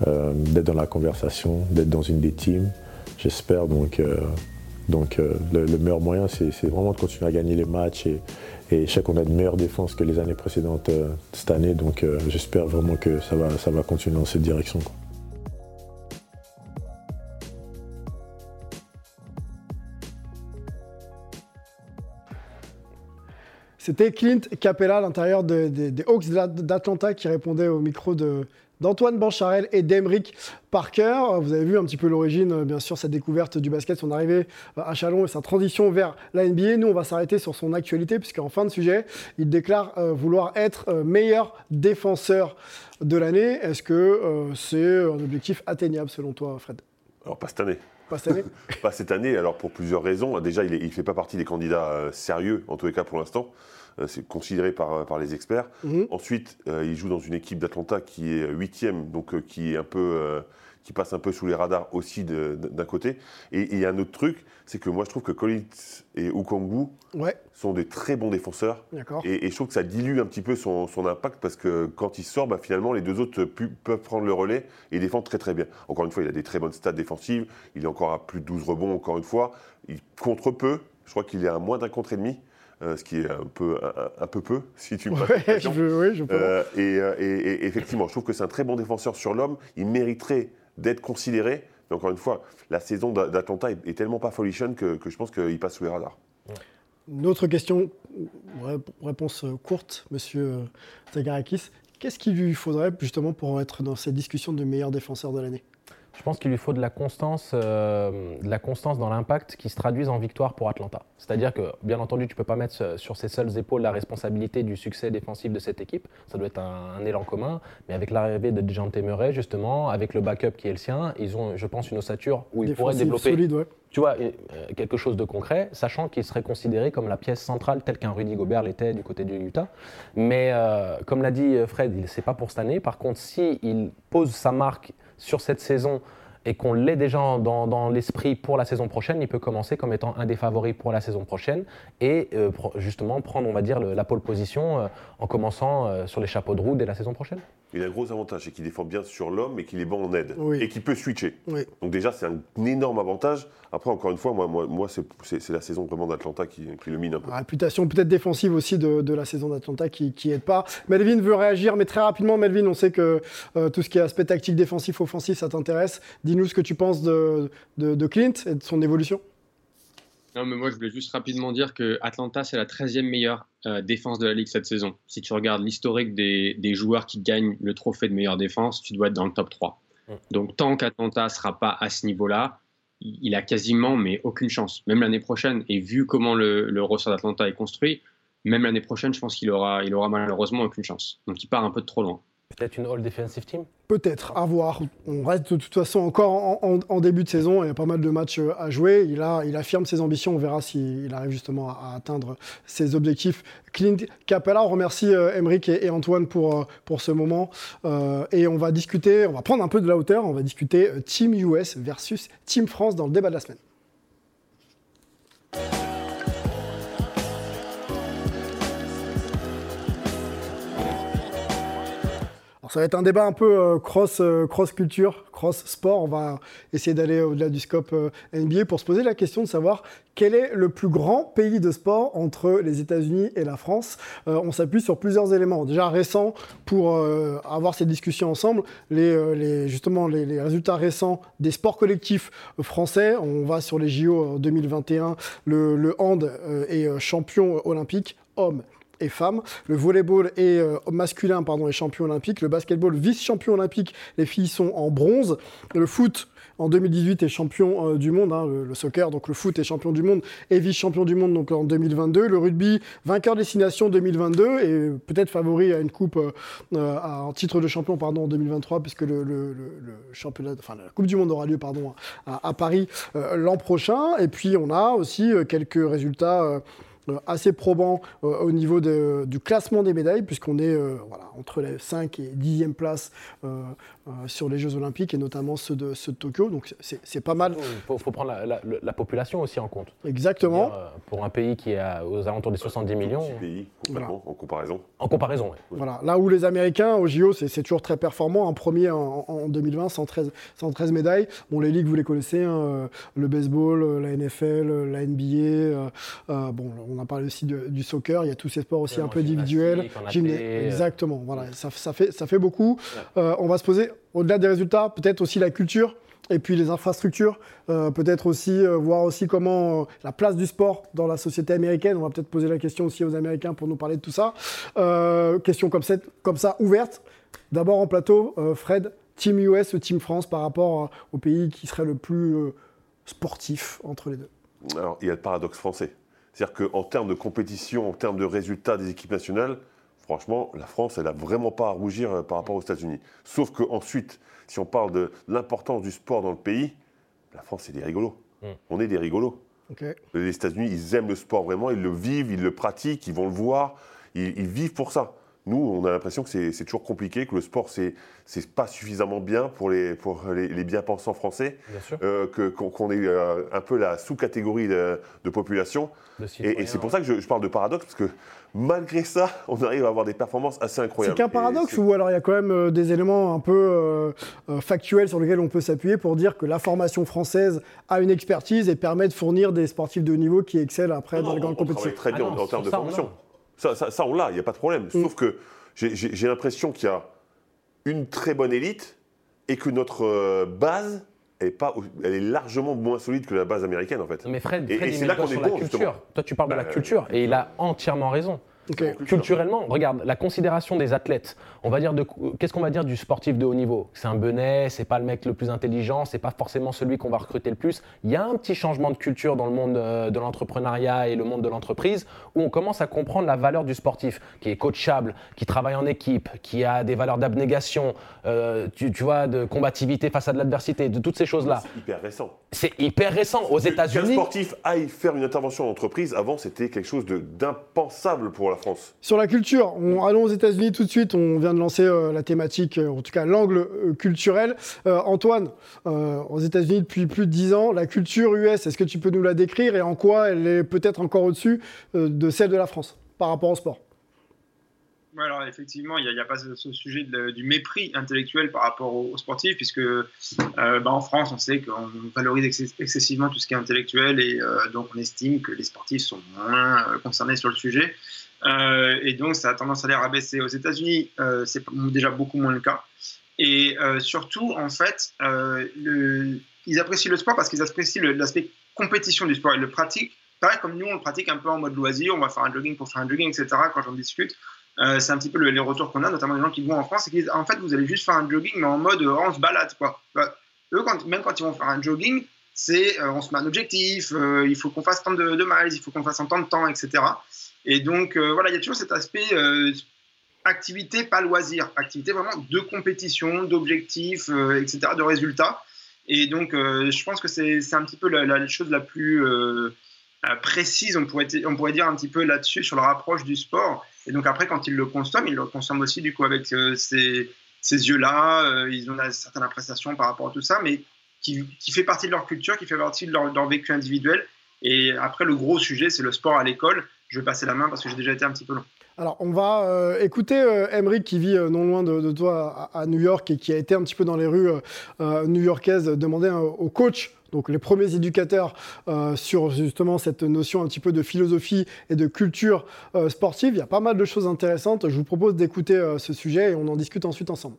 euh, d'être dans la conversation, d'être dans une des teams, j'espère. Donc, euh, donc le, meilleur moyen, c'est vraiment de continuer à gagner les matchs. Et, et je sais qu'on a de meilleures défenses que les années précédentes cette année, donc j'espère vraiment que ça va, ça va continuer dans cette direction. C'était Clint Capella, à l'intérieur des Hawks d'Atlanta, qui répondait au micro d'Antoine Bancharel et d'Emeric Parker. Vous avez vu un petit peu l'origine, bien sûr, cette découverte du basket, son arrivée à Chalon et sa transition vers la NBA. Nous, on va s'arrêter sur son actualité, puisqu'en fin de sujet, il déclare euh, vouloir être euh, meilleur défenseur de l'année. Est-ce que euh, c'est un objectif atteignable selon toi, Fred? Alors, pas cette année. Pas cette année? Pas cette année, alors pour plusieurs raisons. Déjà, il ne fait pas partie des candidats sérieux, en tous les cas pour l'instant. Euh, c'est considéré par, par les experts. Mhm. Ensuite, euh, il joue dans une équipe d'Atlanta qui est huitième, donc euh, qui est un peu qui passe un peu sous les radars aussi d'un côté. Et il y a un autre truc, c'est que moi je trouve que Collins et Ukongu sont des très bons défenseurs. Et, et, je trouve que ça dilue un petit peu son, son impact parce que quand il sort, bah, finalement les deux autres peuvent prendre le relais et défendre très très bien. Encore une fois, il a des très bonnes stats défensives, il est encore à plus de 12 rebonds encore une fois. Il contre peu, je crois qu'il est à moins d'un contre et demi. Euh, ce qui est un peu, un, peu peu, si tu me ouais, je, oui, je peux. Euh, euh, et, effectivement, je trouve que c'est un très bon défenseur sur l'homme. Il mériterait d'être considéré. Mais encore une fois, la saison d'Atlanta est, tellement pas folichonne que, je pense qu'il passe sous les radars. Une autre question, réponse courte, monsieur Zagarakis. Qu'est-ce qu'il lui faudrait justement pour être dans cette discussion de meilleur défenseur de l'année? Je pense qu'il lui faut de la constance, euh, de la constance dans l'impact qui se traduise en victoire pour Atlanta. C'est-à-dire que, bien entendu, tu ne peux pas mettre sur ses seules épaules la responsabilité du succès défensif de cette équipe. Ça doit être un, élan commun. Mais avec l'arrivée de Dejante Murray, justement, avec le backup qui est le sien, ils ont, je pense, une ossature où ils pourraient développer. Tu vois, euh, quelque chose de concret, sachant qu'il serait considéré comme la pièce centrale telle qu'un Rudy Gobert l'était du côté du Utah. Mais euh, comme l'a dit Fred, c'est pas pour cette année. Par contre, s'il pose sa marque sur cette saison et qu'on l'ait déjà dans, l'esprit pour la saison prochaine, il peut commencer comme étant un des favoris pour la saison prochaine et euh, justement prendre, on va dire, la pole position euh, en commençant euh, sur les chapeaux de roue dès la saison prochaine. Il a un gros avantage, c'est qu'il défend bien sur l'homme et qu'il est bon en aide et qu'il peut switcher. Donc déjà, c'est un énorme avantage. Après, encore une fois, moi, moi, moi c'est la saison vraiment d'Atlanta qui, le mine un peu. réputation peut-être défensive aussi de, la saison d'Atlanta qui, qui aide pas. Melvin veut réagir, mais très rapidement, Melvin, on sait que tout ce qui est aspect tactique, défensif, offensif, ça t'intéresse. Dis-nous ce que tu penses de, de, Clint et de son évolution. Non, mais moi, je voulais juste rapidement dire que Atlanta, c'est la 13e meilleure euh, défense de la ligue cette saison. Si tu regardes l'historique des, des, joueurs qui gagnent le trophée de meilleure défense, tu dois être dans le top 3. Donc, tant qu'Atlanta ne sera pas à ce niveau-là, il a quasiment mais aucune chance. Même l'année prochaine, et vu comment le, le roster d'Atlanta est construit, même l'année prochaine, je pense qu'il aura, il aura malheureusement aucune chance. Donc, il part un peu de trop loin. Peut-être une All Defensive Team Peut-être, à voir. On reste de toute façon encore en, début de saison, il y a pas mal de matchs euh, à jouer. Il, a, il affirme ses ambitions, on verra s'il arrive justement à, atteindre ses objectifs. Clint Capella, on remercie euh, et, Antoine pour, euh, pour ce moment. Euh, et on va discuter, on va prendre un peu de la hauteur, on va discuter Team US versus Team France dans le débat de la semaine. Ça va être un débat un peu euh, cross, euh, cross culture, cross sport. On va essayer d'aller au-delà du scope euh, NBA pour se poser la question de savoir quel est le plus grand pays de sport entre les États-Unis et la France. on s'appuie sur plusieurs éléments déjà récents pour avoir cette discussion ensemble. Les, justement les, les, résultats récents des sports collectifs français. On va sur les JO 2021. Le, le hand est champion olympique homme et femmes. Le volleyball est euh, masculin pardon, champion olympique. Le basketball vice-champion olympique. Les filles sont en bronze. Le foot en 2018 est champion euh, du monde, hein, le, soccer, donc le foot est champion du monde et vice-champion du monde donc en 2022. Le rugby, vainqueur destination 2022 et peut-être favori à une coupe, euh, en titre de champion pardon, en 2023 puisque le, championnat, enfin la Coupe du Monde aura lieu pardon, à, Paris l'an prochain. Et puis on a aussi quelques résultats euh, assez probant euh, au niveau du classement des médailles, puisqu'on est euh, voilà, entre les 5 et 10e place sur les Jeux Olympiques, et notamment ceux de, ceux de Tokyo. Donc c'est pas mal. Il faut, prendre la, population aussi en compte. Exactement. pour un pays qui est aux alentours des 70 millions. pays, en comparaison. En comparaison, oui. Voilà. Là où les Américains, au JO, c'est toujours très performant. Un premier en, 2020, 113, 113 médailles. Bon, les ligues, vous les connaissez, hein, le baseball, la NFL, la NBA. bon, on on a parlé aussi du soccer, il y a tous ces sports aussi un peu individuels. Exactement, voilà, ça, fait, ça fait beaucoup. Euh, on va se poser, au-delà des résultats, peut-être aussi la culture et puis les infrastructures, euh, peut-être aussi euh, voir aussi comment la place du sport dans la société américaine. On va peut-être poser la question aussi aux Américains pour nous parler de tout ça. question comme, cette, comme ça ouverte. D'abord en plateau, Fred, Team US ou Team France par rapport au pays qui serait le plus sportif entre les deux? Alors il y a le paradoxe français. C'est-à-dire qu'en termes de compétition, en termes de résultats des équipes nationales, franchement, la France, elle n'a vraiment pas à rougir euh, par rapport aux États-Unis. Sauf qu'ensuite, si on parle de l'importance du sport dans le pays, la France, c'est des rigolos. Hmm. On est des rigolos. Les États-Unis, ils aiment le sport vraiment, ils le vivent, ils le pratiquent, ils vont le voir, ils vivent pour ça. Nous, on a l'impression que c'est toujours compliqué, que le sport, c'est n'est pas suffisamment bien pour les, pour les, bien-pensants français, euh, qu'on est euh, un peu la sous-catégorie de, population. et, c'est pour ça que je, parle de paradoxe, parce que malgré ça, on arrive à avoir des performances assez incroyables. C'est qu'un paradoxe ou alors il y a quand même euh, des éléments un peu factuels sur lesquels on peut s'appuyer pour dire que la formation française a une expertise et permet de fournir des sportifs de haut niveau qui excellent après dans les grandes compétitions. très bien ah en, termes de formation. Ça, ça, on l'a, il n'y a pas de problème. Mm. Sauf que j'ai l'impression qu'il y a une très bonne élite et que notre euh, base est pas, elle est largement moins solide que la base américaine en fait. Mais Fred, et, c'est là qu'on est bon, culture. Toi, tu parles de la bah, culture et il a entièrement raison. Culturellement, regarde, la considération des athlètes, on va dire de qu'est-ce qu'on va dire du sportif de haut niveau? C'est un benet, c'est pas le mec le plus intelligent, c'est pas forcément celui qu'on va recruter le plus. Il y a un petit changement de culture dans le monde euh, de l'entrepreneuriat et le monde de l'entreprise où on commence à comprendre la valeur du sportif qui est coachable, qui travaille en équipe, qui a des valeurs d'abnégation, euh, tu, vois, de combativité face à de l'adversité, de toutes ces choses-là. C'est hyper récent. C'est hyper récent. Aux États-Unis. Qu'un sportif aille faire une intervention en entreprise, avant c'était quelque chose d'impensable pour la France. Sur la culture, on, allons aux États-Unis tout de suite. On vient de lancer euh, la thématique, euh, en tout cas l'angle euh, culturel. Antoine, aux États-Unis depuis plus de 10 ans, la culture US, est-ce que tu peux nous la décrire et en quoi elle est peut-être encore au-dessus de celle de la France par rapport au sport? Alors effectivement, il n'y a, pas ce, sujet du mépris intellectuel par rapport aux, sportifs, puisque bah, en France, on sait qu'on valorise excessivement tout ce qui est intellectuel et donc on estime que les sportifs sont moins concernés sur le sujet. Euh, et donc, ça a tendance à les rabaisser. Aux États-Unis, euh, c'est déjà beaucoup moins le cas. Et euh, surtout, en fait, ils apprécient le sport parce qu'ils apprécient l'aspect compétition du sport. Ils le pratiquent. Pareil comme nous, on le pratique un peu en mode loisir. On va faire un jogging pour faire un jogging, etc. Quand j'en discute, c'est un petit peu les retours qu'on a, notamment des gens qui vont en France, et en fait, vous allez juste faire un jogging, mais en mode on se balade. Quoi. Bah, eux, même quand ils vont faire un jogging, c'est on se met un objectif, il faut qu'on fasse tant de, de miles, il faut qu'on fasse en tant de temps, etc. Et donc, euh, voilà, il y a toujours cet aspect euh, activité, pas loisir. Activité vraiment de compétition, d'objectifs, euh, etc., de résultats. Et donc, je pense que c'est un petit peu la, chose la plus précise, on pourrait, on pourrait dire un petit peu là-dessus, sur leur approche du sport. Et donc, après, quand ils le consomment, ils le consomment aussi, du coup, avec ces, yeux-là. ils ont une certaine appréciation par rapport à tout ça, mais qui, fait partie de leur culture, qui fait partie de leur, vécu individuel. Et après, le gros sujet, c'est le sport à l'école je vais passer la main parce que j'ai déjà été un petit peu long. Alors, on va euh, écouter euh, qui vit euh, non loin de, toi à, New York et qui a été un petit peu dans les rues euh, new-yorkaises, demander au coach donc les premiers éducateurs sur justement cette notion un petit peu de philosophie et de culture sportive. Il y a pas mal de choses intéressantes. Je vous propose d'écouter ce sujet et on en discute ensuite ensemble.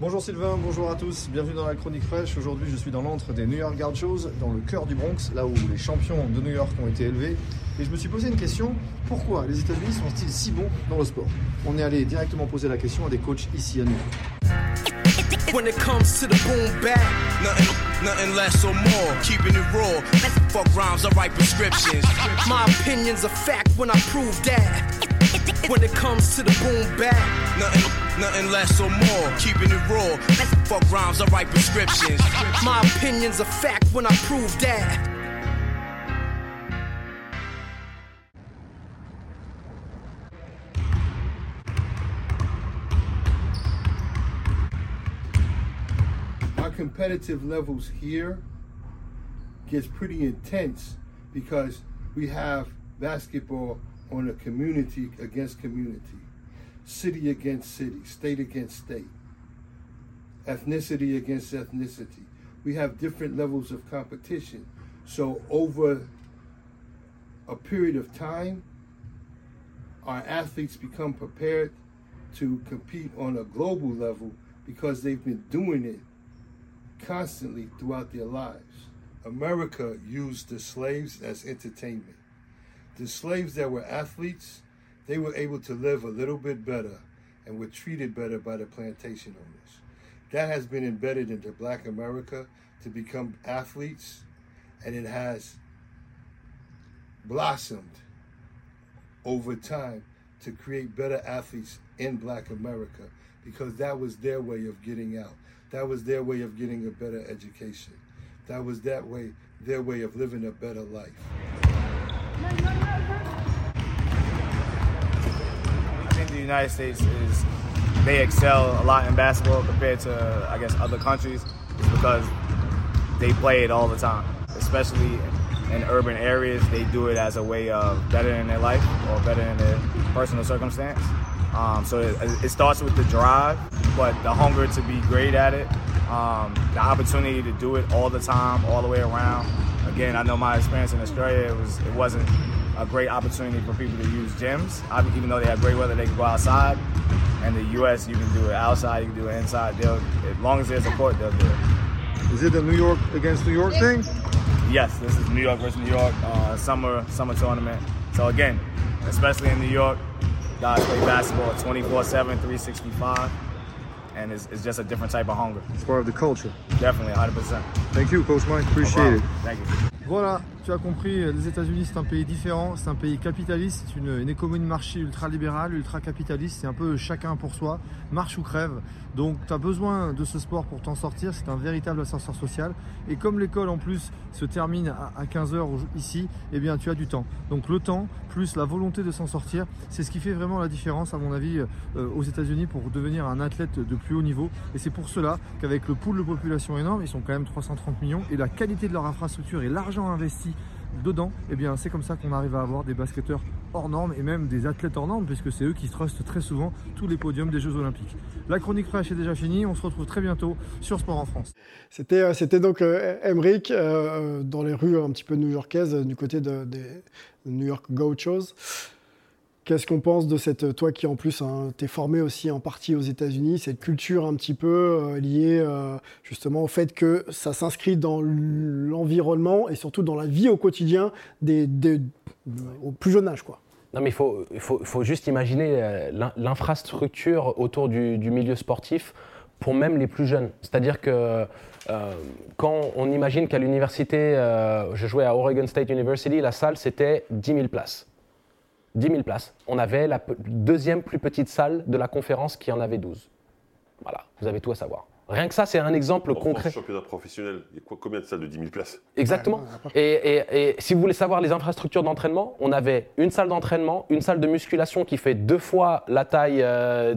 Bonjour Sylvain, bonjour à tous, bienvenue dans la chronique fraîche. Aujourd'hui je suis dans l'antre des New York Gauchos, dans le cœur du Bronx, là où les champions de New York ont été élevés. Et je me suis posé une question, pourquoi les États-Unis sont-ils si bons dans le sport? On est allé directement poser la question à des coachs ici à New York. Nothing less or more, keeping it raw. Fuck rhymes, I write prescriptions. My opinion's a fact when I prove that. Competitive levels here gets pretty intense because we have basketball on a community against community city against city, state against state, ethnicity against ethnicity. We have different levels of competition. So over a period of time, our athletes become prepared to compete on a global level because they've been doing it constantly throughout their lives. America used the slaves as entertainment. The slaves that were athletes they were able to live a little bit better and were treated better by the plantation owners. That has been embedded into black America to become athletes, and it has blossomed over time to create better athletes in black America because that was their way of getting out. That was their way of getting a better education. That was that way, their way of living a better life. The United States is they excel a lot in basketball compared to I guess other countries is because they play it all the time, especially in urban areas. They do it as a way of bettering their life or bettering their personal circumstance. Um, so it, it, starts with the drive, but the hunger to be great at it, um, the opportunity to do it all the time, all the way around. Again, I know my experience in Australia it was it wasn't a great opportunity for people to use gyms. Even though they have great weather, they can go outside. And the U.S., you can do it outside, you can do it inside. They'll, as long as there's a court, they'll do it. Is it the New York against New York thing? Yes, this is New York versus New York uh, summer summer tournament. So again, especially in New York, guys play basketball 24/7, 365 and it's, it's, just a different type of hunger. It's part of the culture. Definitely, 100%. Thank you, Coach Mike. Appreciate no it. Thank you. Voilà, tu as compris, les États-Unis c'est un pays différent, c'est un pays capitaliste, c'est une, économie de marché ultra-libérale, ultra-capitaliste, c'est un peu chacun pour soi, marche ou crève. Donc tu as besoin de ce sport pour t'en sortir, c'est un véritable ascenseur social. Et comme l'école en plus se termine à 15h ici, eh bien tu as du temps. Donc le temps plus la volonté de s'en sortir, c'est ce qui fait vraiment la différence à mon avis euh, aux États-Unis pour devenir un athlète de plus haut niveau. Et c'est pour cela qu'avec le pool de population énorme, ils sont quand même 330 millions, et la qualité de leur infrastructure et l'argent investi dedans, eh bien c'est comme ça qu'on arrive à avoir des basketteurs hors normes et même des athlètes hors normes puisque c'est eux qui trustent très souvent tous les podiums des Jeux Olympiques. La chronique fraîche est déjà finie, on se retrouve très bientôt sur Sport en France. C'était, euh, donc euh, Emric euh, dans les rues un petit peu new-yorkaises du côté de, New York Gauchos. Qu'est-ce qu'on pense de cette, toi qui en plus hein, t'es formé aussi en partie aux États-Unis, cette culture un petit peu euh, liée euh, justement au fait que ça s'inscrit dans l'environnement et surtout dans la vie au quotidien des, au plus jeune âge quoi. Non, mais il faut, faut, faut, juste imaginer euh, l'infrastructure autour du, milieu sportif pour même les plus jeunes. C'est-à-dire que quand on imagine qu'à l'université, je jouais à Oregon State University, la salle c'était 10 000 places. 10 000 places. On avait la deuxième plus petite salle de la conférence qui en avait 12. Voilà, vous avez tout à savoir. Rien que ça, c'est un exemple concret. France, championnat professionnel, il y a combien de salles de 10 000 places? Exactement. Et, si vous voulez savoir les infrastructures d'entraînement, on avait une salle d'entraînement, une salle de musculation qui fait deux fois la taille euh,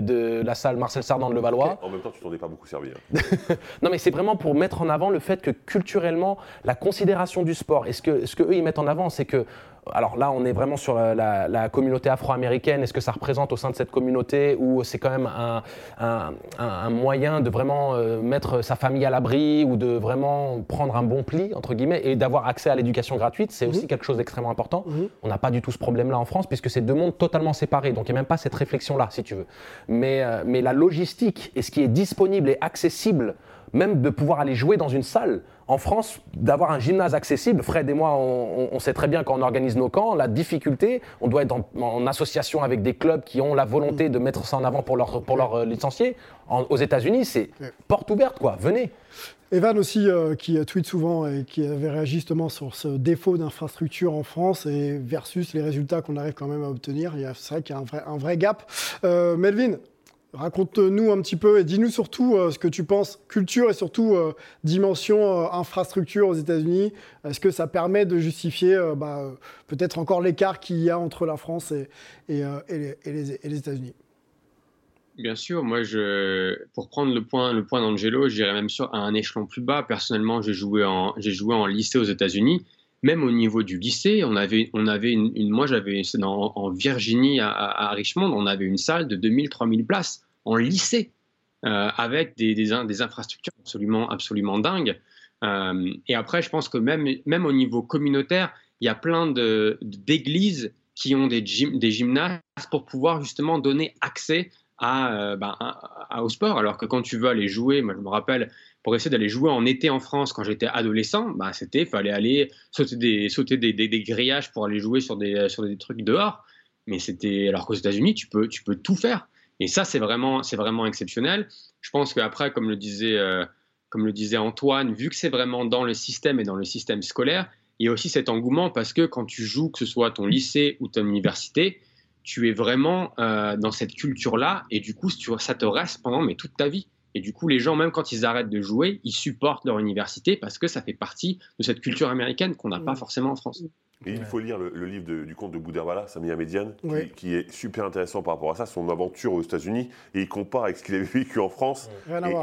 de, la salle Marcel Sardan de Levallois. En même temps, tu t'en es pas beaucoup servi. Hein. non, mais c'est vraiment pour mettre en avant le fait que culturellement, la considération du sport, et ce que, ce que eux ils mettent en avant, c'est que alors là, on est vraiment sur la, la communauté afro-américaine. Est-ce que ça représente au sein de cette communauté ou c'est quand même un, un, un, moyen de vraiment euh, mettre sa famille à l'abri ou de vraiment prendre un bon pli, entre guillemets, et d'avoir accès à l'éducation gratuite? C'est aussi quelque chose d'extrêmement important. On n'a pas du tout ce problème-là en France puisque c'est deux mondes totalement séparés. Donc il n'y a même pas cette réflexion-là, si tu veux. Mais, euh, mais la logistique et ce qui est disponible et accessible même de pouvoir aller jouer dans une salle. En France, d'avoir un gymnase accessible, Fred et moi, on, sait très bien quand on organise nos camps, la difficulté, on doit être en, association avec des clubs qui ont la volonté de mettre ça en avant pour leurs pour leur euh, licenciés. aux États-Unis, c'est porte ouverte, quoi. Venez. Evan aussi, euh, qui tweet souvent et qui avait réagi justement sur ce défaut d'infrastructure en France et versus les résultats qu'on arrive quand même à obtenir. C'est vrai qu'il y a un vrai, un vrai gap. Euh, Melvin, Raconte-nous un petit peu et dis-nous surtout euh, ce que tu penses culture et surtout euh, dimension euh, infrastructure aux États-Unis. Est-ce que ça permet de justifier bah, peut-être encore l'écart qu'il y a entre la France et, les, États-Unis? Bien sûr, moi, pour prendre le point, le point d'Angelo, j'irais même sur, à un échelon plus bas. Personnellement, j'ai joué j'ai joué en lycée aux États-Unis. Même au niveau du lycée, on avait, on avait une, moi, j'avais en Virginie à, Richmond, on avait une salle de 2000-3000 places en lycée, euh, avec des, des, infrastructures absolument, absolument dingues. Euh, et après, je pense que même, même au niveau communautaire, il y a plein d'églises qui ont des, des gymnases pour pouvoir justement donner accès euh, ben, au sport. Alors que quand tu veux aller jouer, moi je me rappelle, pour essayer d'aller jouer en été en France quand j'étais adolescent, bah, c'était fallait aller sauter des, grillages pour aller jouer sur des, sur des trucs dehors. Mais c'était alors qu'aux États-Unis, tu peux, tout faire. Et ça, c'est vraiment, exceptionnel. Je pense qu'après, comme le disait, euh, comme le disait Antoine, vu que c'est vraiment dans le système et dans le système scolaire, il y a aussi cet engouement parce que quand tu joues, que ce soit ton lycée ou ton université, tu es vraiment euh, dans cette culture-là et du coup, ça te reste pendant toute ta vie. Et du coup, les gens, même quand ils arrêtent de jouer, ils supportent leur université parce que ça fait partie de cette culture américaine qu'on n'a pas mmh. forcément en France. Et il faut lire le, livre du conte de Boudherbala, Samia Médiane, qui, est super intéressant par rapport à ça, son aventure aux États-Unis, et il compare avec ce qu'il avait vécu en France.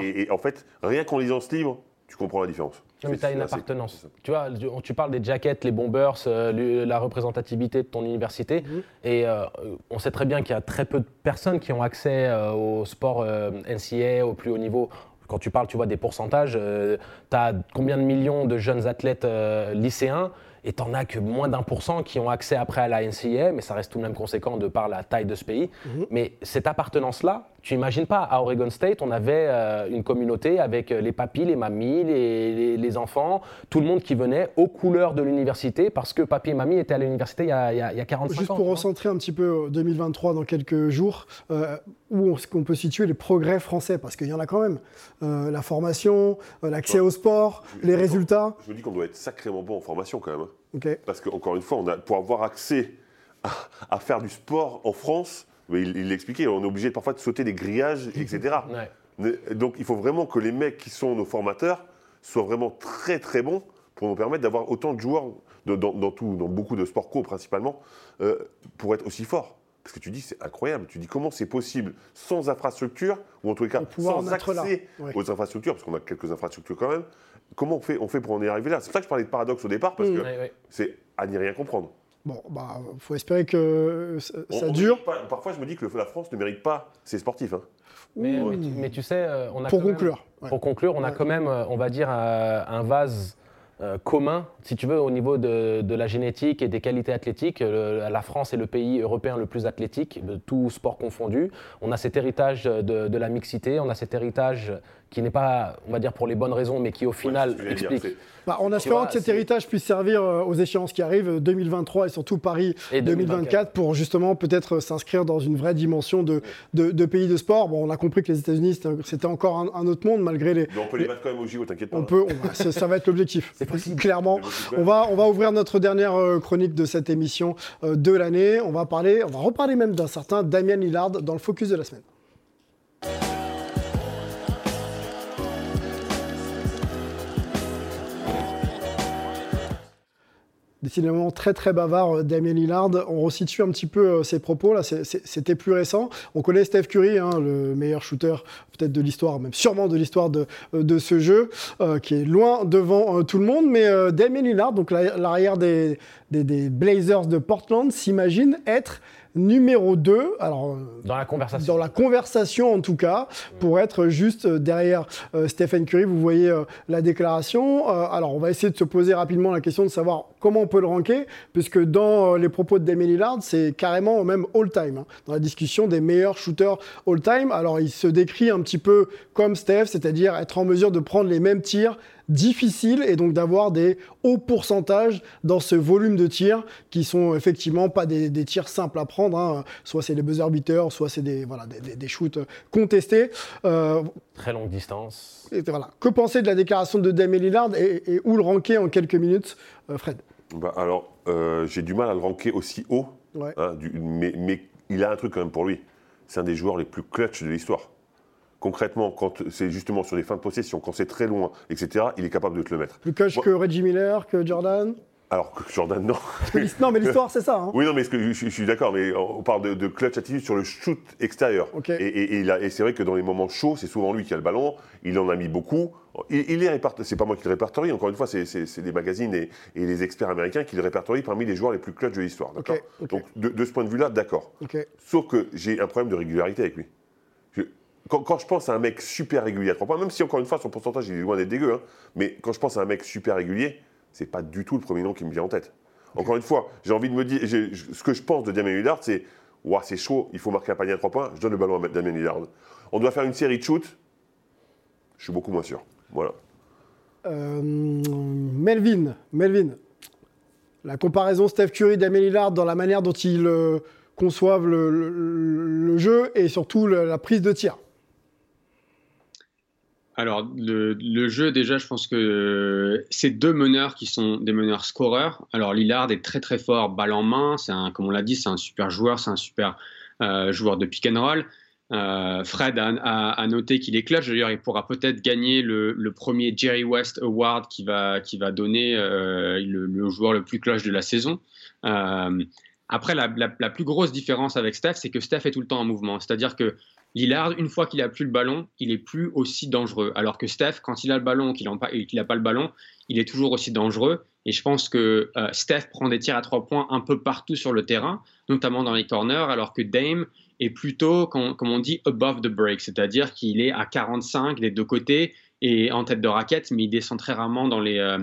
Et, et, en fait, rien qu'en lisant ce livre, tu comprends la différence. Mais tu as une appartenance. Tu vois, tu parles des jackets, les bombers, euh, la représentativité de ton université. Mhm. Et euh, on sait très bien qu'il y a très peu de personnes qui ont accès euh, au sport NCA au plus haut niveau. Quand tu parles, tu vois, des pourcentages, tu as combien de millions de jeunes athlètes lycéens et t'en as que moins d'un pour cent qui ont accès après à la NCAA, mais ça reste tout de même conséquent de par la taille de ce pays. Mhm. Mais cette appartenance-là, tu imagines pas, à Oregon State, on avait euh, une communauté avec euh, les papis, les mamies, les, les, enfants, tout le monde qui venait aux couleurs de l'université parce que papy et mamie étaient à l'université il, y a, il, y a 45 ans. Juste pour recentrer un petit peu 2023 dans quelques jours, euh, où est-ce qu'on peut situer les progrès français Parce qu'il y en a quand même. la formation, l'accès au sport, les résultats. Je me dis qu'on doit être sacrément bon en formation quand même. Hein. Parce qu'encore une fois, on a, pour avoir accès à faire du sport en France, il l'expliquait, on est obligé parfois de sauter des grillages, etc. Donc il faut vraiment que les mecs qui sont nos formateurs soient vraiment très très bons pour nous permettre d'avoir autant de joueurs dans, tout, dans beaucoup de sports co principalement, euh, pour être aussi forts. Parce que tu dis, c'est incroyable. Tu dis, comment c'est possible sans infrastructure, ou en tous les cas, sans accès aux infrastructures, parce qu'on a quelques infrastructures quand même. Comment on fait, on fait pour en y arriver là? C'est pour ça que je parlais de paradoxe au départ, parce que c'est à n'y rien comprendre. Bon, bah, faut espérer que ça, dure. parfois, je me dis que la France ne mérite pas ses sportifs. Hein. Mais, tu sais, euh, on a pour conclure, pour conclure, on a quand même, euh, on va dire, euh, un vase commun, si tu veux, au niveau de, la génétique et des qualités athlétiques. la France est le pays européen le plus athlétique, de tout sport confondu. On a cet héritage de, de la mixité, on a cet héritage qui n'est pas, on va dire, pour les bonnes raisons, mais qui au final explique. Bah, en espérant que cet héritage puisse servir euh, aux échéances qui arrivent, 2023 et surtout Paris 2024, pour justement peut-être s'inscrire dans une vraie dimension de, de, pays de sport. Bon, on a compris que les États-Unis, c'était encore un, autre monde, malgré les. Mais on peut les mettre quand même au JO, t'inquiète pas. On peut, ça, va être l'objectif. C'est possible. Clairement. On va, on va ouvrir notre dernière euh, chronique de cette émission euh, de l'année. On va parler, on va reparler même d'un certain Damien Lillard dans le focus de la semaine. Décidément très très bavard euh, Damien Lillard. On resitue un petit peu euh, ses propos, là, c'était plus récent. On connaît Steph Curry, hein, le meilleur shooter peut-être de l'histoire, même sûrement de l'histoire de, euh, de ce jeu, qui est loin devant tout le monde. Mais Damien Lillard, donc la- l'arrière des Blazers de Portland, s'imagine être numéro 2. Alors, euh, Dans la conversation. dans la conversation en tout cas, pour être juste euh, derrière euh, Stephen Curry. Vous voyez euh, la déclaration. Euh, alors, on va essayer de se poser rapidement la question de savoir comment on peut le ranker, puisque dans les propos de Damien Lillard, c'est carrément même all-time, hein, dans la discussion des meilleurs shooters all-time. Alors, il se décrit un petit peu comme Steph, c'est-à-dire être en mesure de prendre les mêmes tirs difficiles et donc d'avoir des hauts pourcentages dans ce volume de tirs qui sont effectivement pas des, des tirs simples à prendre. hein. Soit c'est les buzzer beaters, soit c'est des, voilà, des, des- des shoots contestés. Euh, Très longue distance. et voilà. Que penser de la déclaration de Damien Lillard et, et où le ranker en quelques minutes, euh, Fred? Bah, alors, euh, j'ai du mal à le ranker aussi haut, Ouais. hein, du- mais, mais il a un truc quand même pour lui. C'est un des joueurs les plus clutch de l'histoire. Concrètement, quand c'est justement sur les fins de possession, quand c'est très loin, etc., il est capable de te le mettre. Plus clutch Moi- que Reggie Miller, que Jordan Alors que Jordan, non. Non, mais l'histoire, c'est ça. hein. Oui, non, mais je, je suis d'accord, mais on parle de, de clutch attitude sur le shoot extérieur. Ok. Et, et- et il a- et c'est vrai que dans les moments chauds, c'est souvent lui qui a le ballon. Il en a mis beaucoup. Il, il est c'est pas moi qui le répertorie. Encore une fois, c'est des magazines et, et les experts américains qui le répertorient parmi les joueurs les plus clutch de l'histoire. d'accord? ok. Donc de, de ce point de vue-là, d'accord. Sauf que j'ai un problème de régularité avec lui. Quand, quand je pense à un mec super régulier à 3 points, même si encore une fois son pourcentage il est loin d'être dégueu, hein, mais quand je pense à un mec super régulier, c'est pas du tout le premier nom qui me vient en tête. Encore une fois, j'ai envie de me dire, ce que je pense de Damien Lillard, c'est Ouah, c'est chaud, il faut marquer un panier à 3 points, je donne le ballon à Damien Lillard. On doit faire une série de shoots, je suis beaucoup moins sûr. Voilà. Euh, Melvin, Melvin, la comparaison Steph Curry Damien Lillard dans la manière dont ils euh, conçoivent le, le- le jeu et surtout le- la prise de tir. Alors, le, jeu, déjà, je pense que c'est deux meneurs qui sont des meneurs scoreurs. Alors, Lillard est très très fort balle en main. C'est un, comme on l'a dit, c'est un super joueur, c'est un super euh, joueur de pick and roll. Euh, Fred a, noté qu'il est clutch. D'ailleurs, il pourra peut-être gagner le, premier Jerry West Award qui va, donner euh, le, le joueur le plus clutch de la saison. Après, la, plus grosse différence avec Steph, c'est que Steph est tout le temps en mouvement. C'est-à-dire que Lillard, une fois qu'il a plus le ballon, il est plus aussi dangereux. Alors que Steph, quand il a le ballon, qu'il n'a pas, le ballon, il est toujours aussi dangereux. Et je pense que euh, Steph prend des tirs à trois points un peu partout sur le terrain, notamment dans les corners, alors que Dame est plutôt, comme, comme on dit, above the break, c'est-à-dire qu'il est à 45 des deux côtés et en tête de raquette, mais il descend très rarement dans les, euh,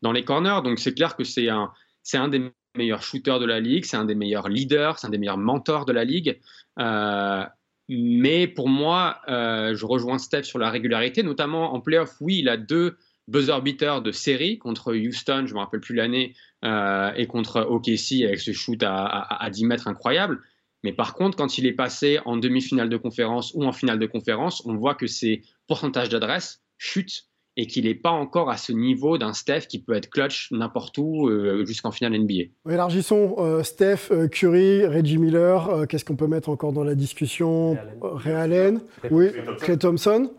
dans les corners. Donc c'est clair que c'est un, c'est un des meilleurs shooters de la ligue, c'est un des meilleurs leaders, c'est un des meilleurs mentors de la ligue. Euh, mais pour moi, euh, je rejoins Steph sur la régularité, notamment en playoff. Oui, il a deux buzzer beaters de série contre Houston, je ne me rappelle plus l'année, euh, et contre OKC avec ce shoot à, à- à 10 mètres incroyable. Mais par contre, quand il est passé en demi-finale de conférence ou en finale de conférence, on voit que ses pourcentages d'adresse chutent et qu'il n'est pas encore à ce niveau d'un Steph qui peut être clutch n'importe où euh, jusqu'en finale NBA. Élargissons euh, Steph, euh, Curry, Reggie Miller. euh, Qu'est-ce qu'on peut mettre encore dans la discussion? Ray Allen, oui, Clay Thompson.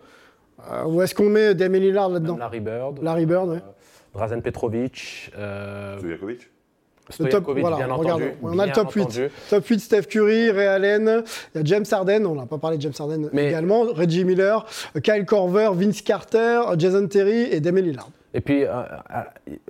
Euh, où est-ce qu'on met Damien Lillard là-dedans? Larry Bird. Larry Bird, ouais. Drazen Petrovic. Euh, Stojakovic Le top, Stojakovic, voilà, bien on a le top 8. entendu. Top 8, Steph Curry, Ray Allen, il y a James Harden, on n'a pas parlé de James Harden Mais- également, Reggie Miller, Kyle Korver, Vince Carter, Jason Terry et Damien Lillard. Et puis, euh, euh,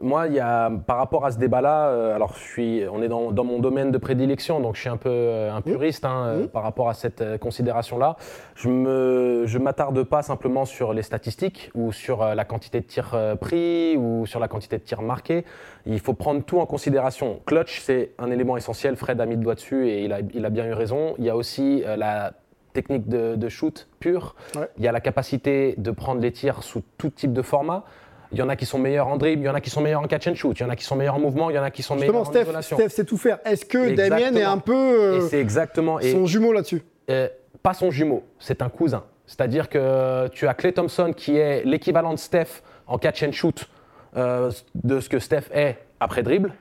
moi, il y a, par rapport à ce débat-là, euh, alors je suis, on est dans, dans mon domaine de prédilection, donc je suis un peu euh, un puriste hein, par rapport à cette considération-là. Je ne je m'attarde pas simplement sur les statistiques ou sur la quantité de tirs pris ou sur la quantité de tirs marqués. Il faut prendre tout en considération. Clutch, c'est un élément essentiel. Fred a mis le doigt dessus et il a, il a bien eu raison. Il y a aussi la technique de, de shoot pure. Ouais. Il y a la capacité de prendre les tirs sous tout type de format. Il y en a qui sont meilleurs en dribble, il y en a qui sont meilleurs en catch and shoot, il y en a qui sont meilleurs en mouvement, il y en a qui sont Justement, meilleurs en Steph, isolation. Steph sait tout faire. Est-ce que Damien est un peu euh, Et exactement. et- son jumeau là-dessus? euh, pas son jumeau, c'est un cousin. C'est-à-dire que tu as Clay Thompson qui est l'équivalent de Steph en catch and shoot euh, de ce que Steph est après dribble.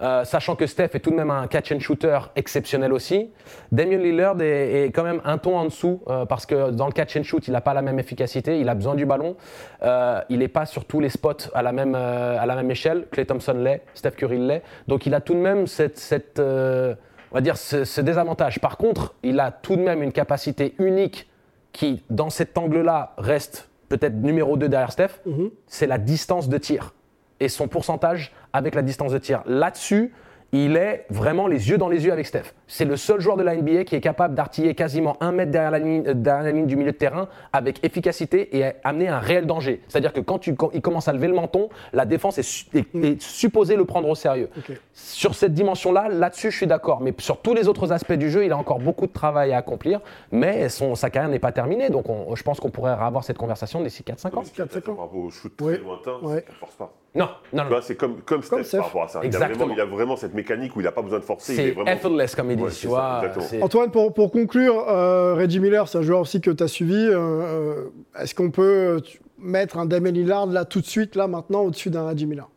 Euh, sachant que Steph est tout de même un catch and shooter exceptionnel aussi. Damien Lillard est, est quand même un ton en dessous euh, parce que dans le catch and shoot, il n'a pas la même efficacité, il a besoin du ballon. Euh, il n'est pas sur tous les spots à la même, à la même échelle. Clay Thompson l'est, Steph Curry l'est. Donc il a tout de même cette, cette, on va dire ce, ce désavantage. Par contre, il a tout de même une capacité unique qui, dans cet angle-là, reste peut-être numéro 2 derrière Steph. C'est la distance de tir et son pourcentage avec la distance de tir. Là-dessus, il est vraiment les yeux dans les yeux avec Steph. C'est le seul joueur de la NBA qui est capable d'artiller quasiment un mètre derrière la, ligne, euh, derrière la ligne du milieu de terrain avec efficacité et amener un réel danger. C'est-à-dire que quand tu, quand il commence à lever le menton, la défense est, est supposée le prendre au sérieux. Sur cette dimension-là, là-dessus, je suis d'accord. Mais sur tous les autres aspects du jeu, il a encore beaucoup de travail à accomplir. Mais son, sa carrière n'est pas terminée. Donc on- je pense qu'on pourrait avoir cette conversation d'ici 4-5 ans. Par rapport au shoot très lointain, Ouais. ça force pas. Non, non, c'est comme, comme Steph, Steph. par rapport à ça. Il a, vraiment, il a vraiment cette mécanique où il n'a pas besoin de forcer. il est C'est vraiment... effortless, comme ils disent. Ouais, tu ça, Antoine, pour, pour conclure, euh, Reggie Miller, c'est un joueur aussi que tu as suivi. euh, euh, Est-ce qu'on peut mettre un Damien Lillard là tout de suite, là maintenant, au-dessus d'un Reggie Miller?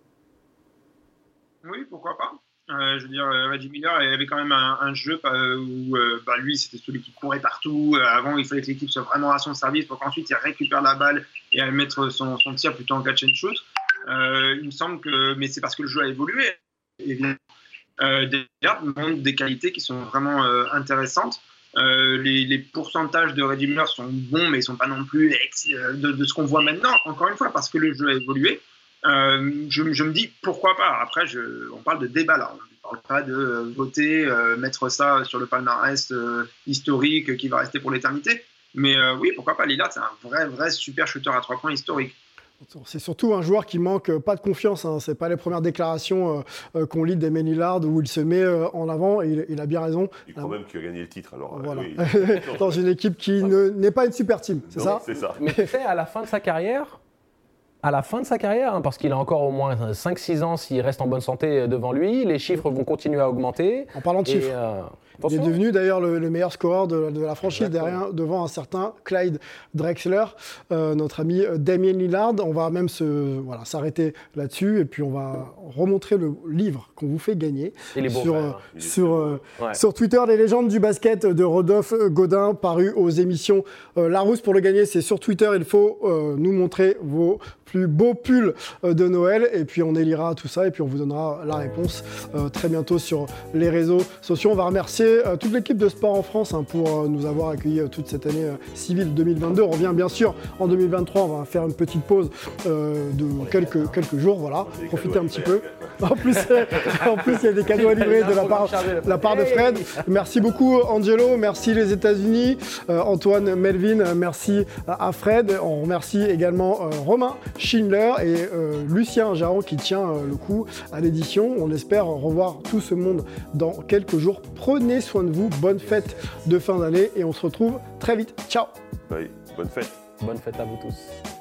Oui, pourquoi pas. Euh, je veux dire, Reggie Miller il avait quand même un, un jeu où euh, bah, lui, c'était celui qui courait partout. Avant, il fallait que l'équipe soit vraiment à son service pour qu'ensuite il récupère la balle et mettre son, son tir plutôt en catch and shoot. Euh, il me semble que, mais c'est parce que le jeu a évolué. Évidemment. Euh, Lillard montre des qualités qui sont vraiment euh, intéressantes. Les, pourcentages de Reggie Miller sont bons, mais ils sont pas non plus de, ce qu'on voit maintenant. Encore une fois, parce que le jeu a évolué. Je, me dis pourquoi pas. Après, on parle de débat là. On ne parle pas de voter, mettre ça sur le palmarès historique qui va rester pour l'éternité. Mais oui, pourquoi pas. Lillard, c'est un vrai, vrai super shooter à trois points historique. C'est surtout un joueur qui manque euh, pas de confiance. Hein. C'est pas les premières déclarations euh, euh, qu'on lit d'Emen Lillard où il se met euh, en avant et il, il a bien raison. Il croit même qu'il a gagné le titre. Alors, euh, Voilà. oui. Dans une équipe qui ne- n'est pas une super team, c'est ça? C'est ça. Mais tu sais, à la fin de sa carrière, à la fin de sa carrière, hein, parce qu'il a encore au moins 5-6 ans s'il reste en bonne santé devant lui, les chiffres vont continuer à augmenter. En parlant de Et, chiffres. euh, Il est devenu d'ailleurs le, le meilleur scoreur de, de la franchise derrière, devant un certain Clyde Drexler, euh, notre ami euh, Damien Lillard. On va même se voilà s'arrêter là-dessus et puis on va remontrer le livre qu'on vous fait gagner Il est beau, sur frère, hein. Sur euh, Ouais. sur Twitter les légendes du basket de Rodolphe Godin paru aux émissions euh, Larousse pour le gagner c'est sur Twitter il faut nous montrer vos plus beaux pulls de Noël et puis on élira tout ça et puis on vous donnera la réponse très bientôt sur les réseaux sociaux. On va remercier euh, toute l'équipe de sport en France hein, pour euh, nous avoir accueillis euh, toute cette année civile 2022. On revient bien sûr en 2023, on va faire une petite pause de quelques, quelques jours, voilà, profiter un petit peu. En plus, en plus, il y a des cadeaux à livrer de la part, la part de Fred. Merci beaucoup Angelo, merci les États-Unis, Antoine Melvin, merci à Fred. On remercie également Romain Schindler et Lucien Jaron qui tient le coup à l'édition. On espère revoir tout ce monde dans quelques jours. Prenez soin de vous, bonne fête de fin d'année et on se retrouve très vite. Ciao Oui, bonne fête. Bonne fête à vous tous.